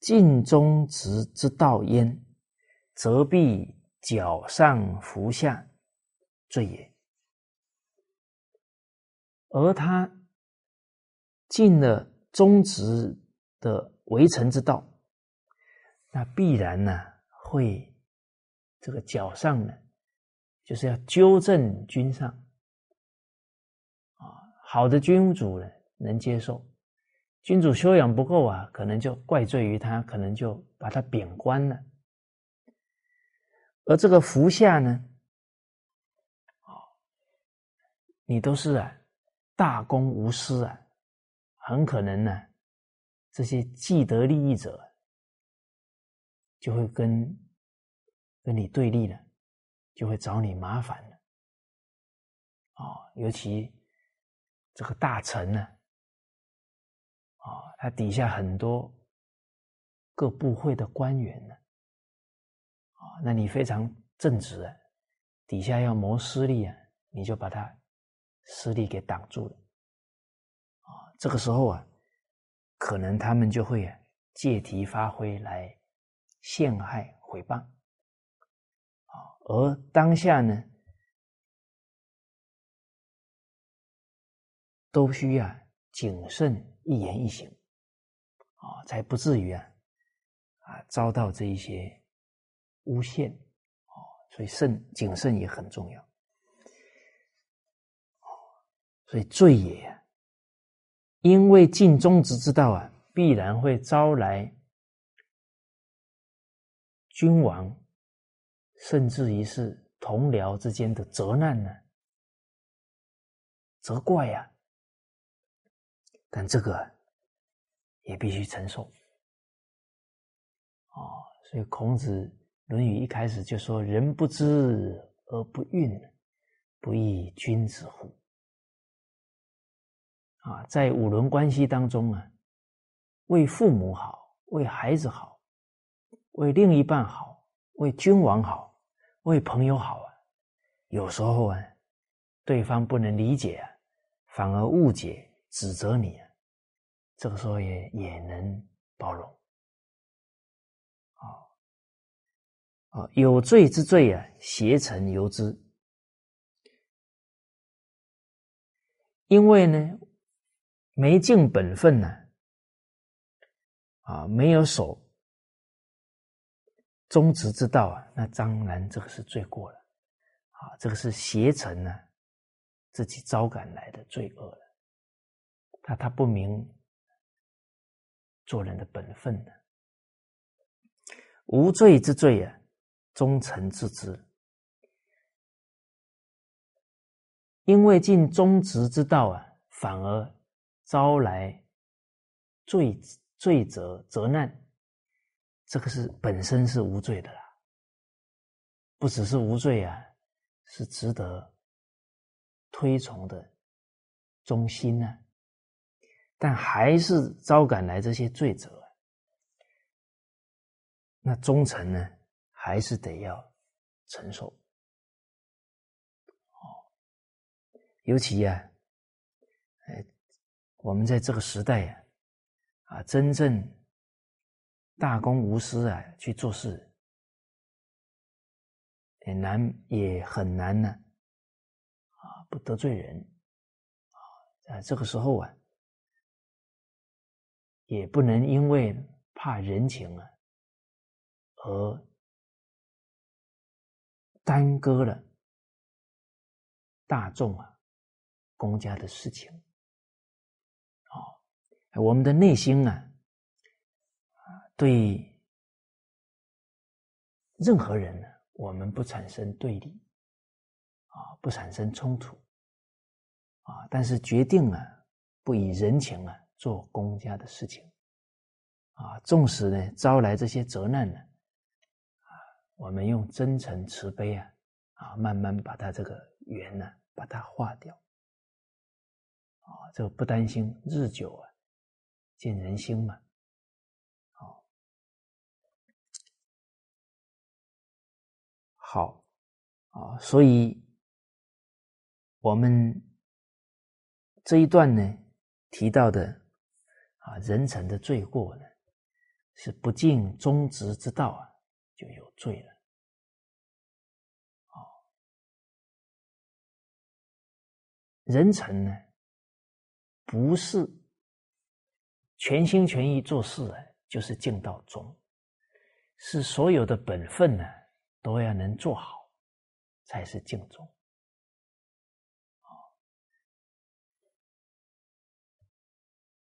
尽忠直之道焉，则必脚上服下，罪也。而他进了忠直的为臣之道。那必然呢，会这个脚上呢，就是要纠正君上啊。好的君主呢，能接受；君主修养不够啊，可能就怪罪于他，可能就把他贬官了。而这个服下呢，你都是啊大公无私啊，很可能呢，这些既得利益者。就会跟跟你对立了，就会找你麻烦了，啊，尤其这个大臣呢，啊，他底下很多各部会的官员呢，啊，那你非常正直啊，底下要谋私利啊，你就把他私利给挡住了，啊，这个时候啊，可能他们就会借题发挥来。陷害毁谤。啊，而当下呢，都需要谨慎一言一行。啊，才不至于啊啊遭到这一些诬陷。啊，所以慎谨慎也很重要。所以罪也，因为尽忠直之道啊，必然会招来。君王，甚至于是同僚之间的责难呢？责怪呀！但这个也必须承受。哦，所以孔子《论语》一开始就说：“人不知而不愠，不亦君子乎？”啊，在五伦关系当中啊，为父母好，为孩子好，为另一半好，为君王好，为朋友好啊。有时候啊，对方不能理解啊，反而误解、指责你啊，这个时候也也能包容。啊啊，有罪之罪啊，邪臣由之。因为呢。没尽本分呢，啊，没有守忠直之道啊，那当然这个是罪过了，啊，这个是邪臣呢自己招赶来的罪恶了，他他不明做人的本分呢，无罪之罪啊，忠臣自知，因为尽忠直之道啊，反而。招来罪罪责责难，这个是本身是无罪的啦，不只是无罪啊，是值得推崇的忠心呢。但还是招赶来这些罪责，那忠臣呢，还是得要承受。哦，尤其呀。我们在这个时代呀，啊，真正大公无私啊去做事，也难也很难呢，啊，不得罪人，啊，在这个时候啊，也不能因为怕人情啊，而耽搁了大众啊公家的事情。我们的内心啊，对任何人呢，我们不产生对立，啊，不产生冲突，啊，但是决定啊，不以人情啊做公家的事情，啊，纵使呢招来这些责难呢，啊，我们用真诚慈悲啊，啊，慢慢把它这个缘呢，把它化掉，啊，这个不担心日久啊。见人心嘛，好，好，啊，所以我们这一段呢提到的啊，人臣的罪过呢，是不尽忠直之道啊，就有罪了，啊，人臣呢，不是。全心全意做事啊，就是尽到忠，是所有的本分呢，都要能做好，才是敬忠。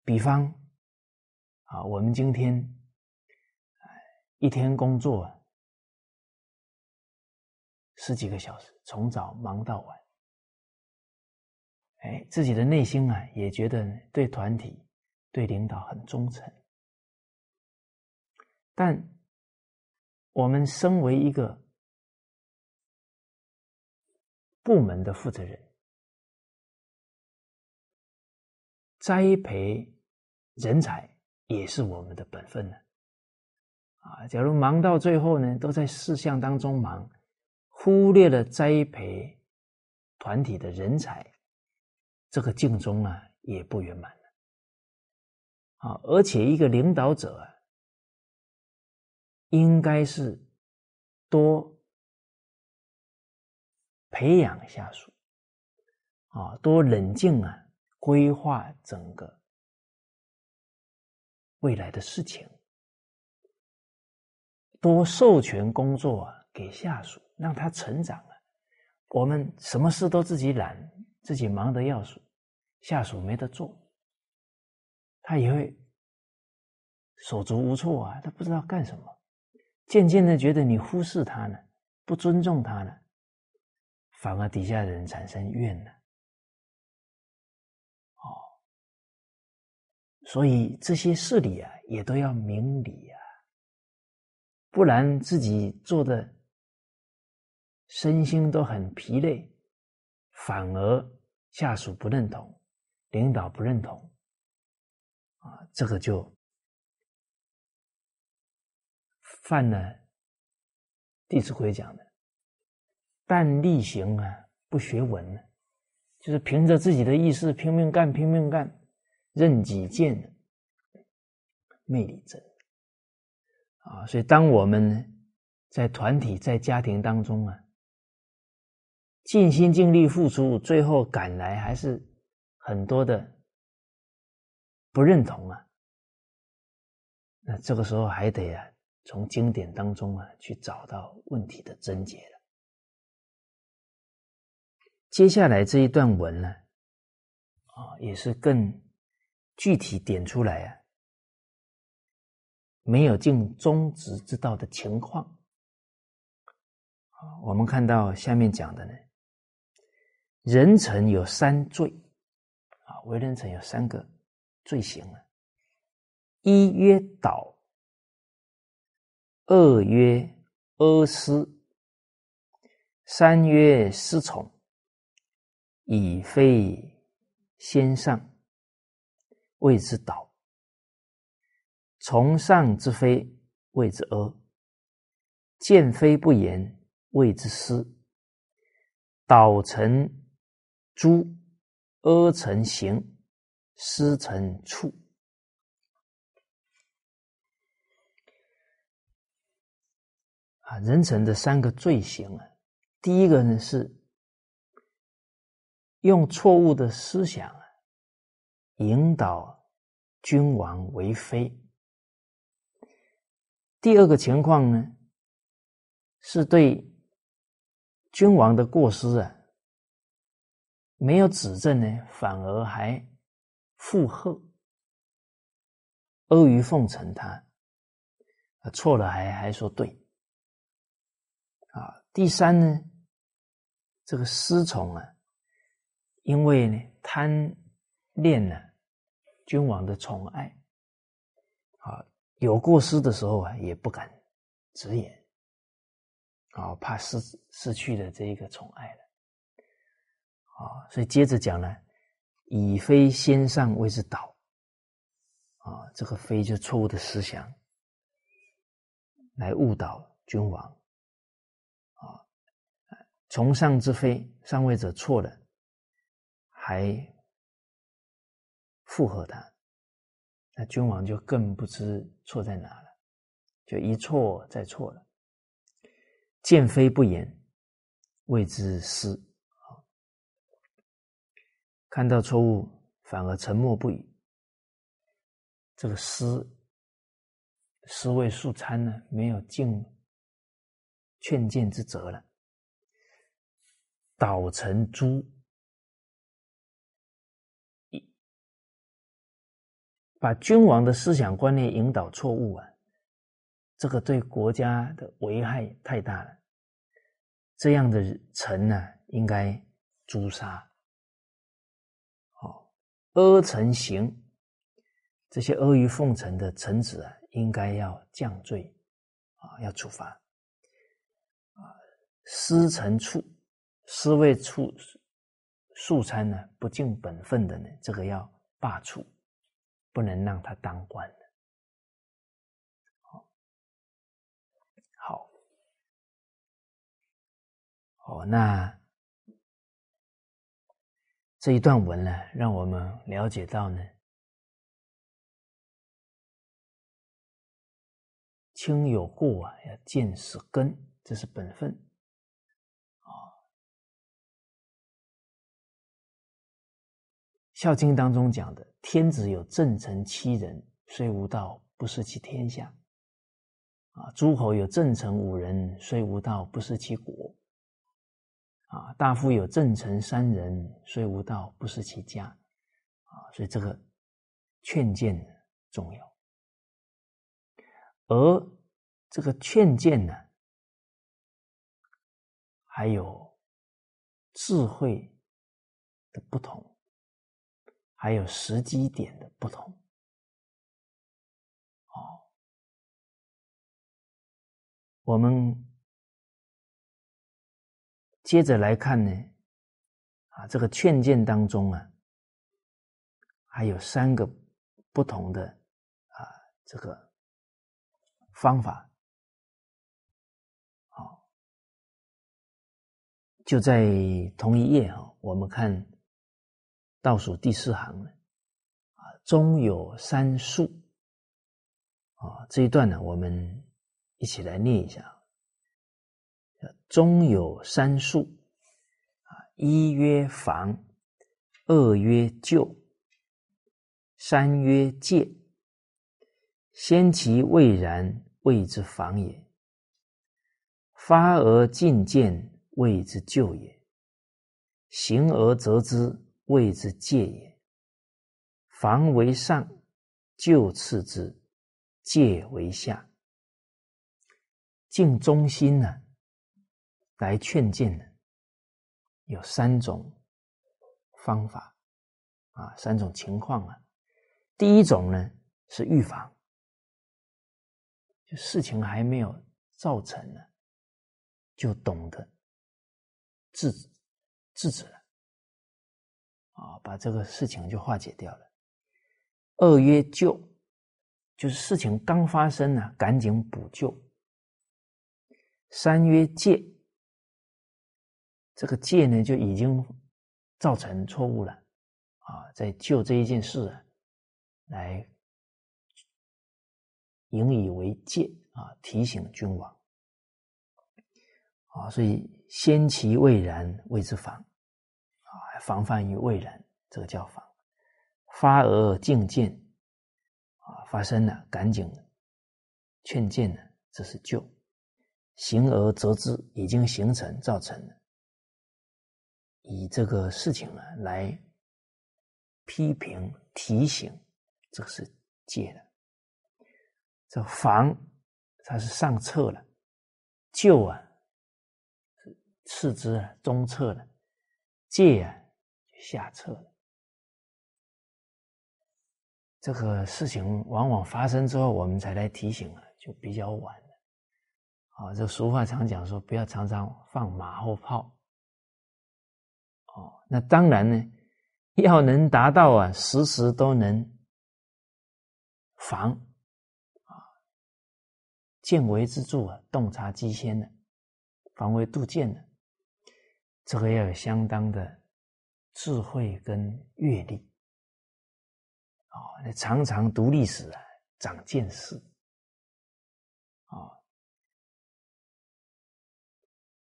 比方啊，我们今天一天工作十几个小时，从早忙到晚，哎，自己的内心啊，也觉得对团体。对领导很忠诚，但我们身为一个部门的负责人，栽培人才也是我们的本分呢。啊，假如忙到最后呢，都在事项当中忙，忽略了栽培团体的人才，这个敬忠啊，也不圆满。啊，而且一个领导者啊，应该是多培养下属，啊，多冷静啊，规划整个未来的事情，多授权工作啊给下属，让他成长啊。我们什么事都自己揽，自己忙得要死，下属没得做。他也会手足无措啊，他不知道干什么，渐渐的觉得你忽视他了，不尊重他了，反而底下的人产生怨了。哦，所以这些事理啊，也都要明理啊，不然自己做的身心都很疲累，反而下属不认同，领导不认同，啊，这个就。犯了《弟子规》讲的“但力行啊，不学文”，就是凭着自己的意识拼命干，拼命干，任己见，魅力真啊！所以，当我们在团体、在家庭当中啊，尽心尽力付出，最后赶来还是很多的不认同啊，那这个时候还得啊。从经典当中啊，去找到问题的症结了。接下来这一段文呢，啊，也是更具体点出来啊，没有尽忠直之道的情况。我们看到下面讲的呢，人臣有三罪，啊，为人臣有三个罪行啊，一曰倒。二曰阿私，三曰失宠，以非先上，谓之导；从上之非，谓之阿；见非不言，谓之失；导成诸，阿成行，失成处啊。人臣的三个罪行啊，第一个呢是用错误的思想啊引导君王为非；第二个情况呢是对君王的过失啊没有指正呢，反而还附和、阿谀奉承他，啊错了还还说对。啊，第三呢，这个失宠啊，因为呢贪恋呢君王的宠爱，啊，有过失的时候啊，也不敢直言，啊，怕失失去了这一个宠爱了，啊，所以接着讲呢，以非先上谓之导，啊，这个非就错误的思想来误导君王。啊从上之非，上位者错了，还附和他，那君王就更不知错在哪了，就一错再错了。见非不言，谓之失。看到错误反而沉默不语，这个失失位素餐呢，没有尽劝谏之责了。导成诛，把君王的思想观念引导错误啊，这个对国家的危害太大了。这样的臣呢，应该诛杀。阿臣行，这些阿谀奉承的臣子啊，应该要降罪啊，要处罚。啊，失臣处。私为处素餐呢，不尽本分的呢，这个要罢黜，不能让他当官。好，好，哦，那这一段文呢，让我们了解到呢，亲有过啊，要见死根，这是本分。《孝经》当中讲的：“天子有正臣七人，虽无道，不失其天下；啊，诸侯有正臣五人，虽无道，不失其国；啊，大夫有正臣三人，虽无道，不失其家。”啊，所以这个劝谏重要。而这个劝谏呢，还有智慧的不同，还有时机点的不同。哦，我们接着来看呢，啊，这个劝谏当中啊，还有三个不同的啊，这个方法。好，就在同一页哈，我们看倒数第四行呢，啊，中有三数。啊，这一段呢，我们一起来念一下。中有三数，啊，一曰防，二曰救，三曰戒。先其未然，谓之防也；发而进见，谓之救也；行而则之，谓之戒也。防为上，救次之。戒为下，敬中心呢，来劝谏呢，有三种方法啊，三种情况啊。第一种呢是预防，就事情还没有造成呢，就懂得制止制止了啊，把这个事情就化解掉了。二曰救。就是事情刚发生呢，赶紧补救。三曰戒，这个戒呢就已经造成错误了啊，在就这一件事，来引以为戒啊，提醒君王啊，所以先其未然谓之防啊，防范于未然，这个叫防。发而进见。啊，发生了，赶紧劝谏呢，这是救；行而则之，已经形成造成了，以这个事情啊来批评提醒，这个是戒的。这防，它是上策了；救啊，是次之啊，中策了；戒啊，下策了。这个事情往往发生之后，我们才来提醒啊，就比较晚了。啊，这俗话常讲说，不要常常放马后炮。哦，那当然呢，要能达到啊，时时都能防啊，见微知著啊，洞察机先的，防微杜渐的，这个要有相当的智慧跟阅历。哦，那常常读历史啊，长见识。啊，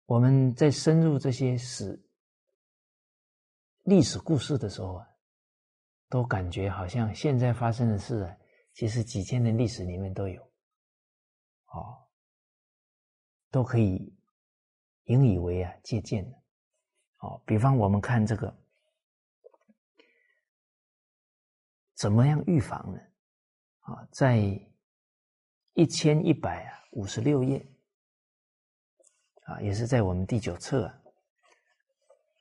我们在深入这些史历史故事的时候啊，都感觉好像现在发生的事啊，其实几千年历史里面都有，哦，都可以引以为啊借鉴的。哦，比方我们看这个。怎么样预防呢？啊，在一千一百五十六页啊，也是在我们第九册啊，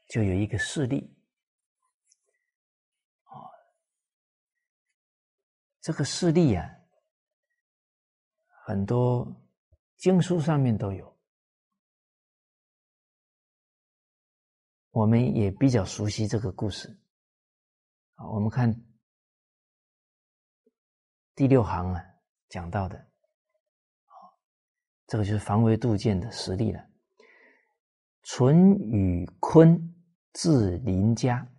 就有一个事例这个事例啊，很多经书上面都有，我们也比较熟悉这个故事啊。我们看。第六行啊，讲到的，这个就是防微杜渐的实例了。淳于髡至邻家，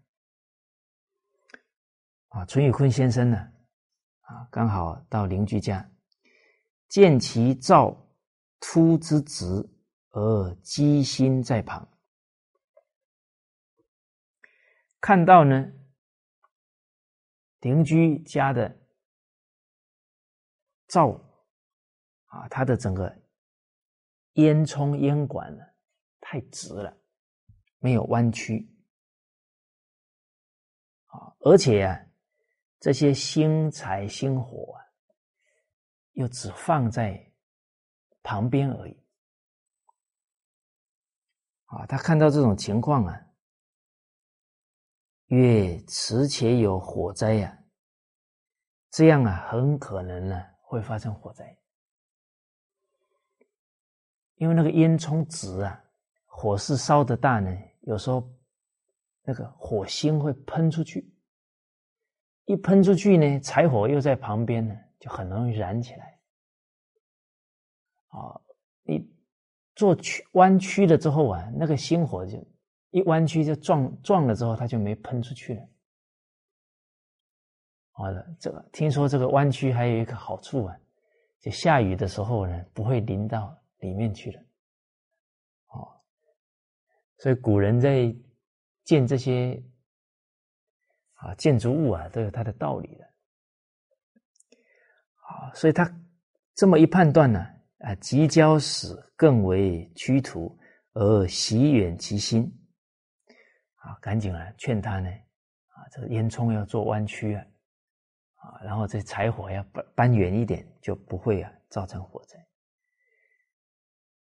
啊，淳于髡先生呢，啊刚好到邻居家，见其造突之直，而机心在旁，看到呢，邻居家的。灶啊，它的整个烟囱烟管呢太直了，没有弯曲啊，而且啊，这些星财星火啊，又只放在旁边而已。啊，他看到这种情况啊，曰：“此且有火灾呀，这样啊，很可能呢会发生火灾，因为那个烟囱直啊，火势烧的大呢，有时候那个火星会喷出去，一喷出去呢，柴火又在旁边呢，就很容易燃起来。啊，你。”做曲弯曲了之后啊，那个心火就一弯曲就撞撞了之后，它就没喷出去了。好了，这个听说这个弯曲还有一个好处啊，就下雨的时候呢，不会淋到里面去了。哦，所以古人在建这些啊建筑物啊，都有它的道理的。啊，所以他这么一判断呢。啊，即交死更为屈途，而喜远其心。啊，赶紧啊，劝他呢，啊，这个烟囱要做弯曲啊，啊，然后这柴火要搬搬远一点，就不会啊造成火灾。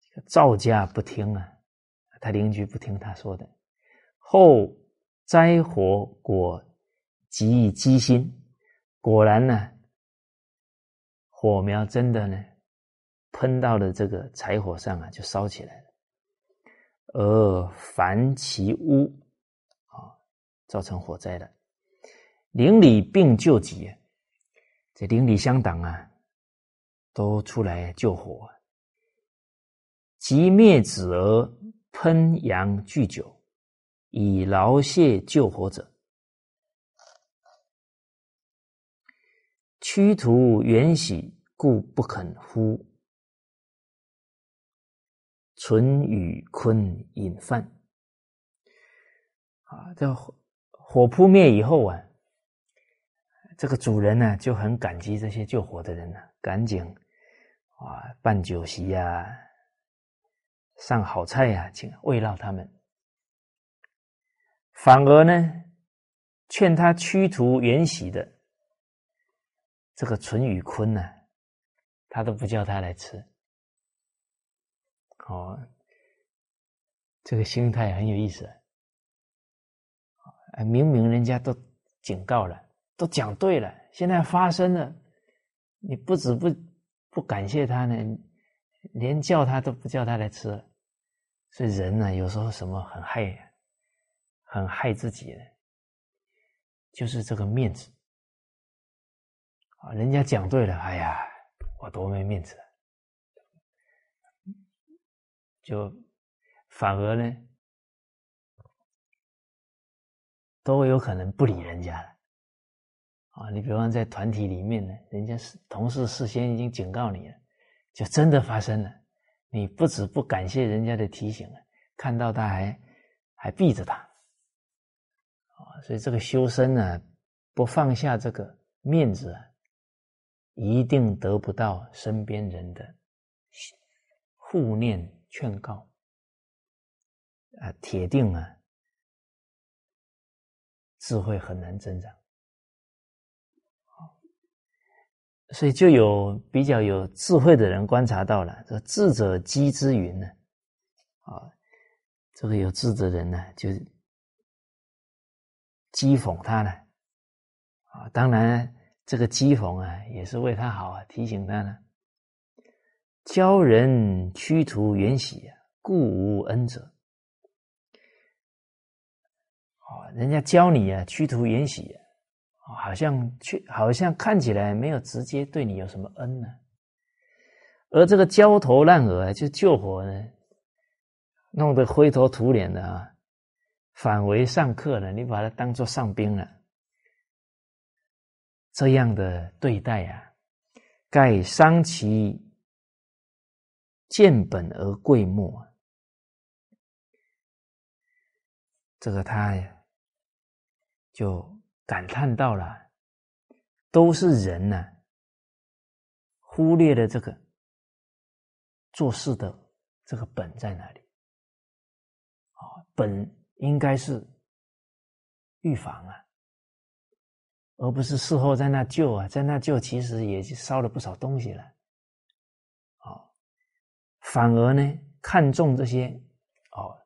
这个赵家不听啊，他邻居不听他说的，后灾火果极积心，果然呢，火苗真的呢。喷到了这个柴火上啊，就烧起来了，而凡其屋啊，造成火灾了。邻里并救急，这邻里乡党啊，都出来救火。即灭子而喷阳聚酒，以劳谢救火者，驱途远喜，故不肯呼。淳与坤引饭啊，这火火扑灭以后啊，这个主人呢就很感激这些救火的人呢，赶紧啊办酒席呀，上好菜呀，请慰劳他们。反而呢，劝他驱途远徙的这个淳与坤呢，他都不叫他来吃。哦，这个心态很有意思。啊，明明人家都警告了，都讲对了，现在发生了，你不止不不感谢他呢，连叫他都不叫他来吃。所以人呢，有时候什么很害，很害自己的，就是这个面子。啊，人家讲对了，哎呀，我多没面子。就反而呢，都有可能不理人家了啊！你比方在团体里面呢，人家是同事事先已经警告你了，就真的发生了，你不止不感谢人家的提醒了，看到他还还避着他啊！所以这个修身呢，不放下这个面子，一定得不到身边人的护念。劝告啊，铁定啊，智慧很难增长。所以就有比较有智慧的人观察到了，这智者讥之云呢，啊，这个有智的人呢，就讥讽他呢，啊，当然这个讥讽啊，也是为他好啊，提醒他呢。教人驱途远喜啊，故无恩者。哦，人家教你啊，驱途远徙，好像去，好像看起来没有直接对你有什么恩呢。而这个焦头烂额就救火呢，弄得灰头土脸的啊，反为上客了。你把他当做上宾了，这样的对待啊，盖伤其。见本而贵莫，这个他，就感叹到了，都是人呢，忽略了这个做事的这个本在哪里？啊，本应该是预防啊，而不是事后在那救啊，在那救，其实也烧了不少东西了。哦反而呢看重这些哦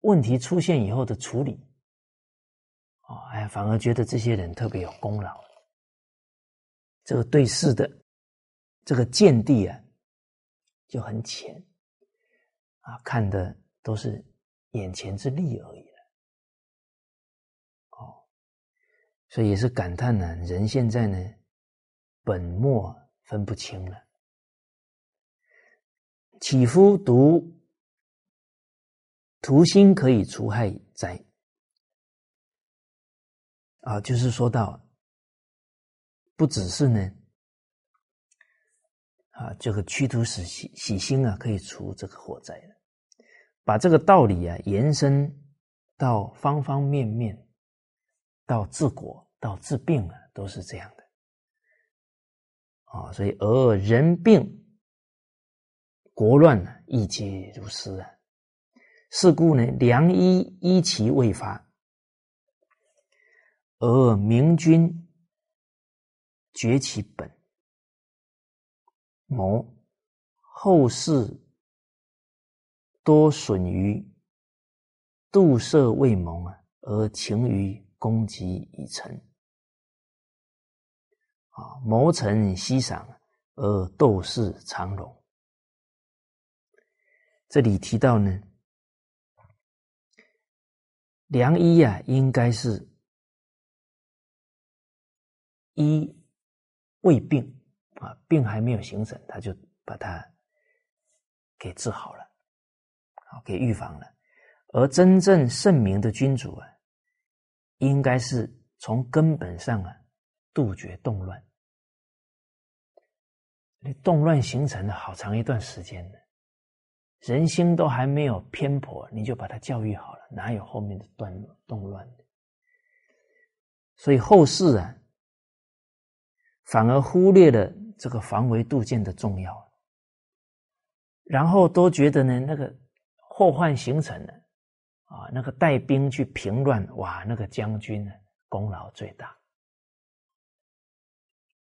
问题出现以后的处理，哦哎，反而觉得这些人特别有功劳，这个对事的这个见地啊就很浅，啊，看的都是眼前之利而已所以也是感叹呢，人现在呢本末分不清了。起夫独徒心可以除害哉？啊，就是说到，不只是呢，啊，这个驱徒死喜喜心啊，可以除这个火灾，把这个道理啊延伸到方方面面，到治国到治病啊，都是这样的。啊，所以而人病。国乱呢，亦皆如斯啊。是故呢，良医医其未发，而明君绝其本，谋后世多损于杜设未萌啊，而情于攻击已成啊，谋臣欣赏而斗士长荣。这里提到呢，良医啊，应该是医未病啊，病还没有形成，他就把它给治好了，啊给预防了。而真正圣明的君主啊，应该是从根本上啊，杜绝动乱。动乱形成了好长一段时间呢。人心都还没有偏颇，你就把他教育好了，哪有后面的断动乱？所以后世啊，反而忽略了这个防微杜渐的重要，然后都觉得呢，那个祸患形成了啊，那个带兵去平乱，哇，那个将军呢功劳最大，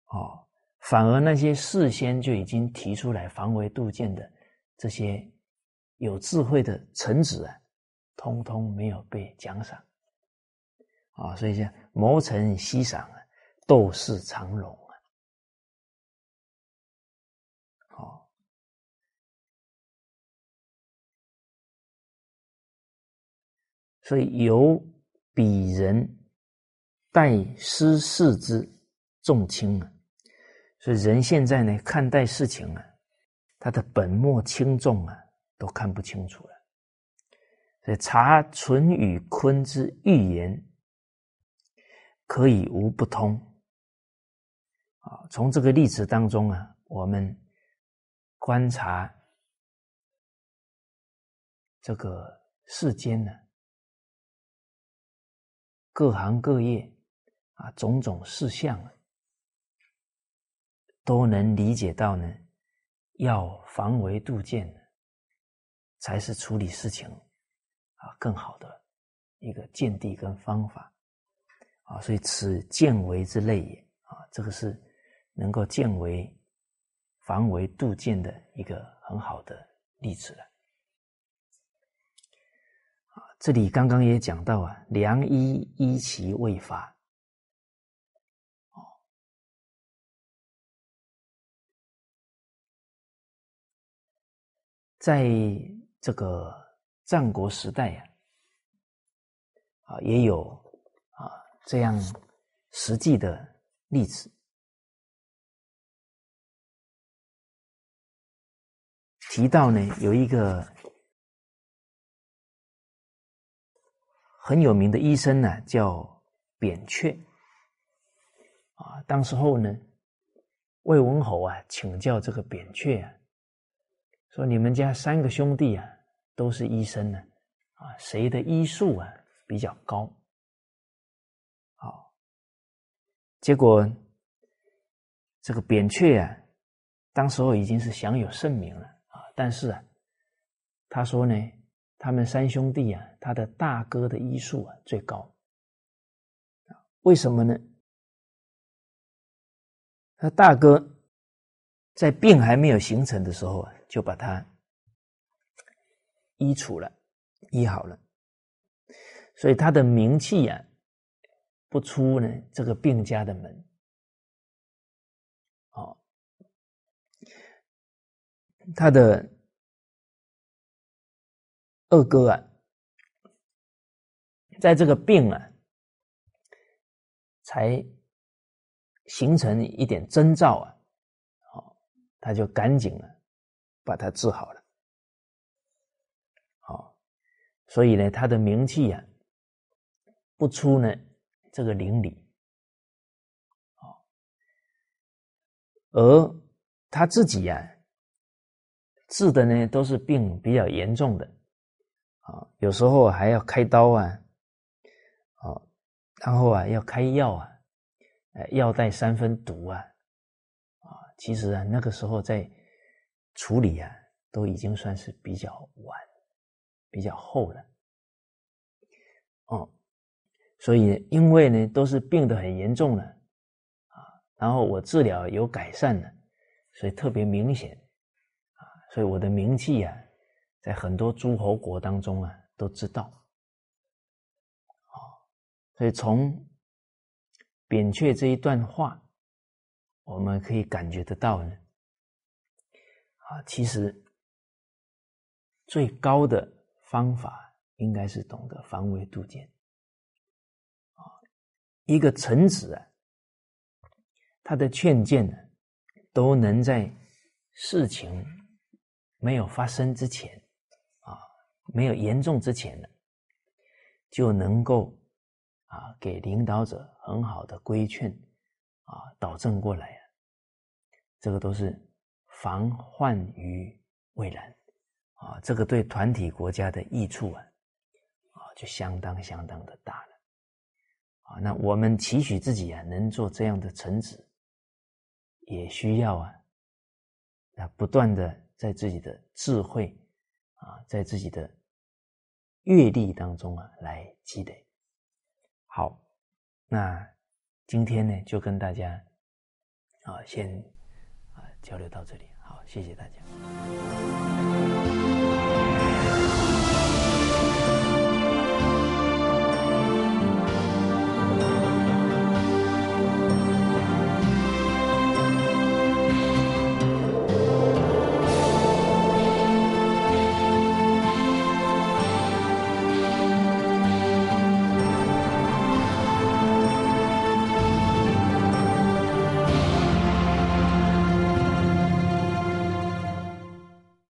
哦，反而那些事先就已经提出来防微杜渐的这些。有智慧的臣子啊，通通没有被奖赏啊，所以叫谋臣欣赏啊，斗士长荣啊，好，所以由鄙人待失事之重轻啊，所以人现在呢看待事情啊，他的本末轻重啊。都看不清楚了，所以查存与坤之预言，可以无不通。啊，从这个例子当中啊，我们观察这个世间呢，各行各业啊，种种事项啊，都能理解到呢，要防微杜渐。才是处理事情啊更好的一个见地跟方法啊，所以此见为之类也啊，这个是能够见为防微杜渐的一个很好的例子了啊。这里刚刚也讲到啊，良医医其未发在。这个战国时代呀，啊，也有啊这样实际的例子。提到呢，有一个很有名的医生呢，叫扁鹊。啊，当时候呢，魏文侯啊，请教这个扁鹊啊，说：“你们家三个兄弟啊。”都是医生呢，啊，谁的医术啊比较高？好，结果这个扁鹊啊，当时候已经是享有盛名了啊，但是啊，他说呢，他们三兄弟啊，他的大哥的医术啊最高，为什么呢？他大哥在病还没有形成的时候啊，就把它医除了，医好了，所以他的名气啊，不出呢这个病家的门。哦，他的二哥啊，在这个病啊，才形成一点征兆啊。他就赶紧了，把他治好了。好，所以呢，他的名气呀，不出呢这个邻里。而他自己呀，治的呢都是病比较严重的，啊，有时候还要开刀啊，啊，然后啊要开药啊，药带三分毒啊啊。其实啊，那个时候在处理啊，都已经算是比较晚、比较后了。哦，所以因为呢，都是病得很严重了啊，然后我治疗有改善了，所以特别明显啊，所以我的名气啊，在很多诸侯国当中啊，都知道。哦，所以从扁鹊这一段话。我们可以感觉得到呢，其实最高的方法应该是懂得防微杜渐，啊，一个臣子啊，他的劝谏呢，都能在事情没有发生之前，啊，没有严重之前呢，就能够啊，给领导者很好的规劝。啊，导正过来啊，这个都是防患于未然啊，这个对团体国家的益处啊，啊，就相当相当的大了啊。那我们期许自己啊，能做这样的臣子，也需要啊，啊，不断的在自己的智慧啊，在自己的阅历当中啊，来积累。好，那。今天呢，就跟大家啊，先交流到这里。好，谢谢大家。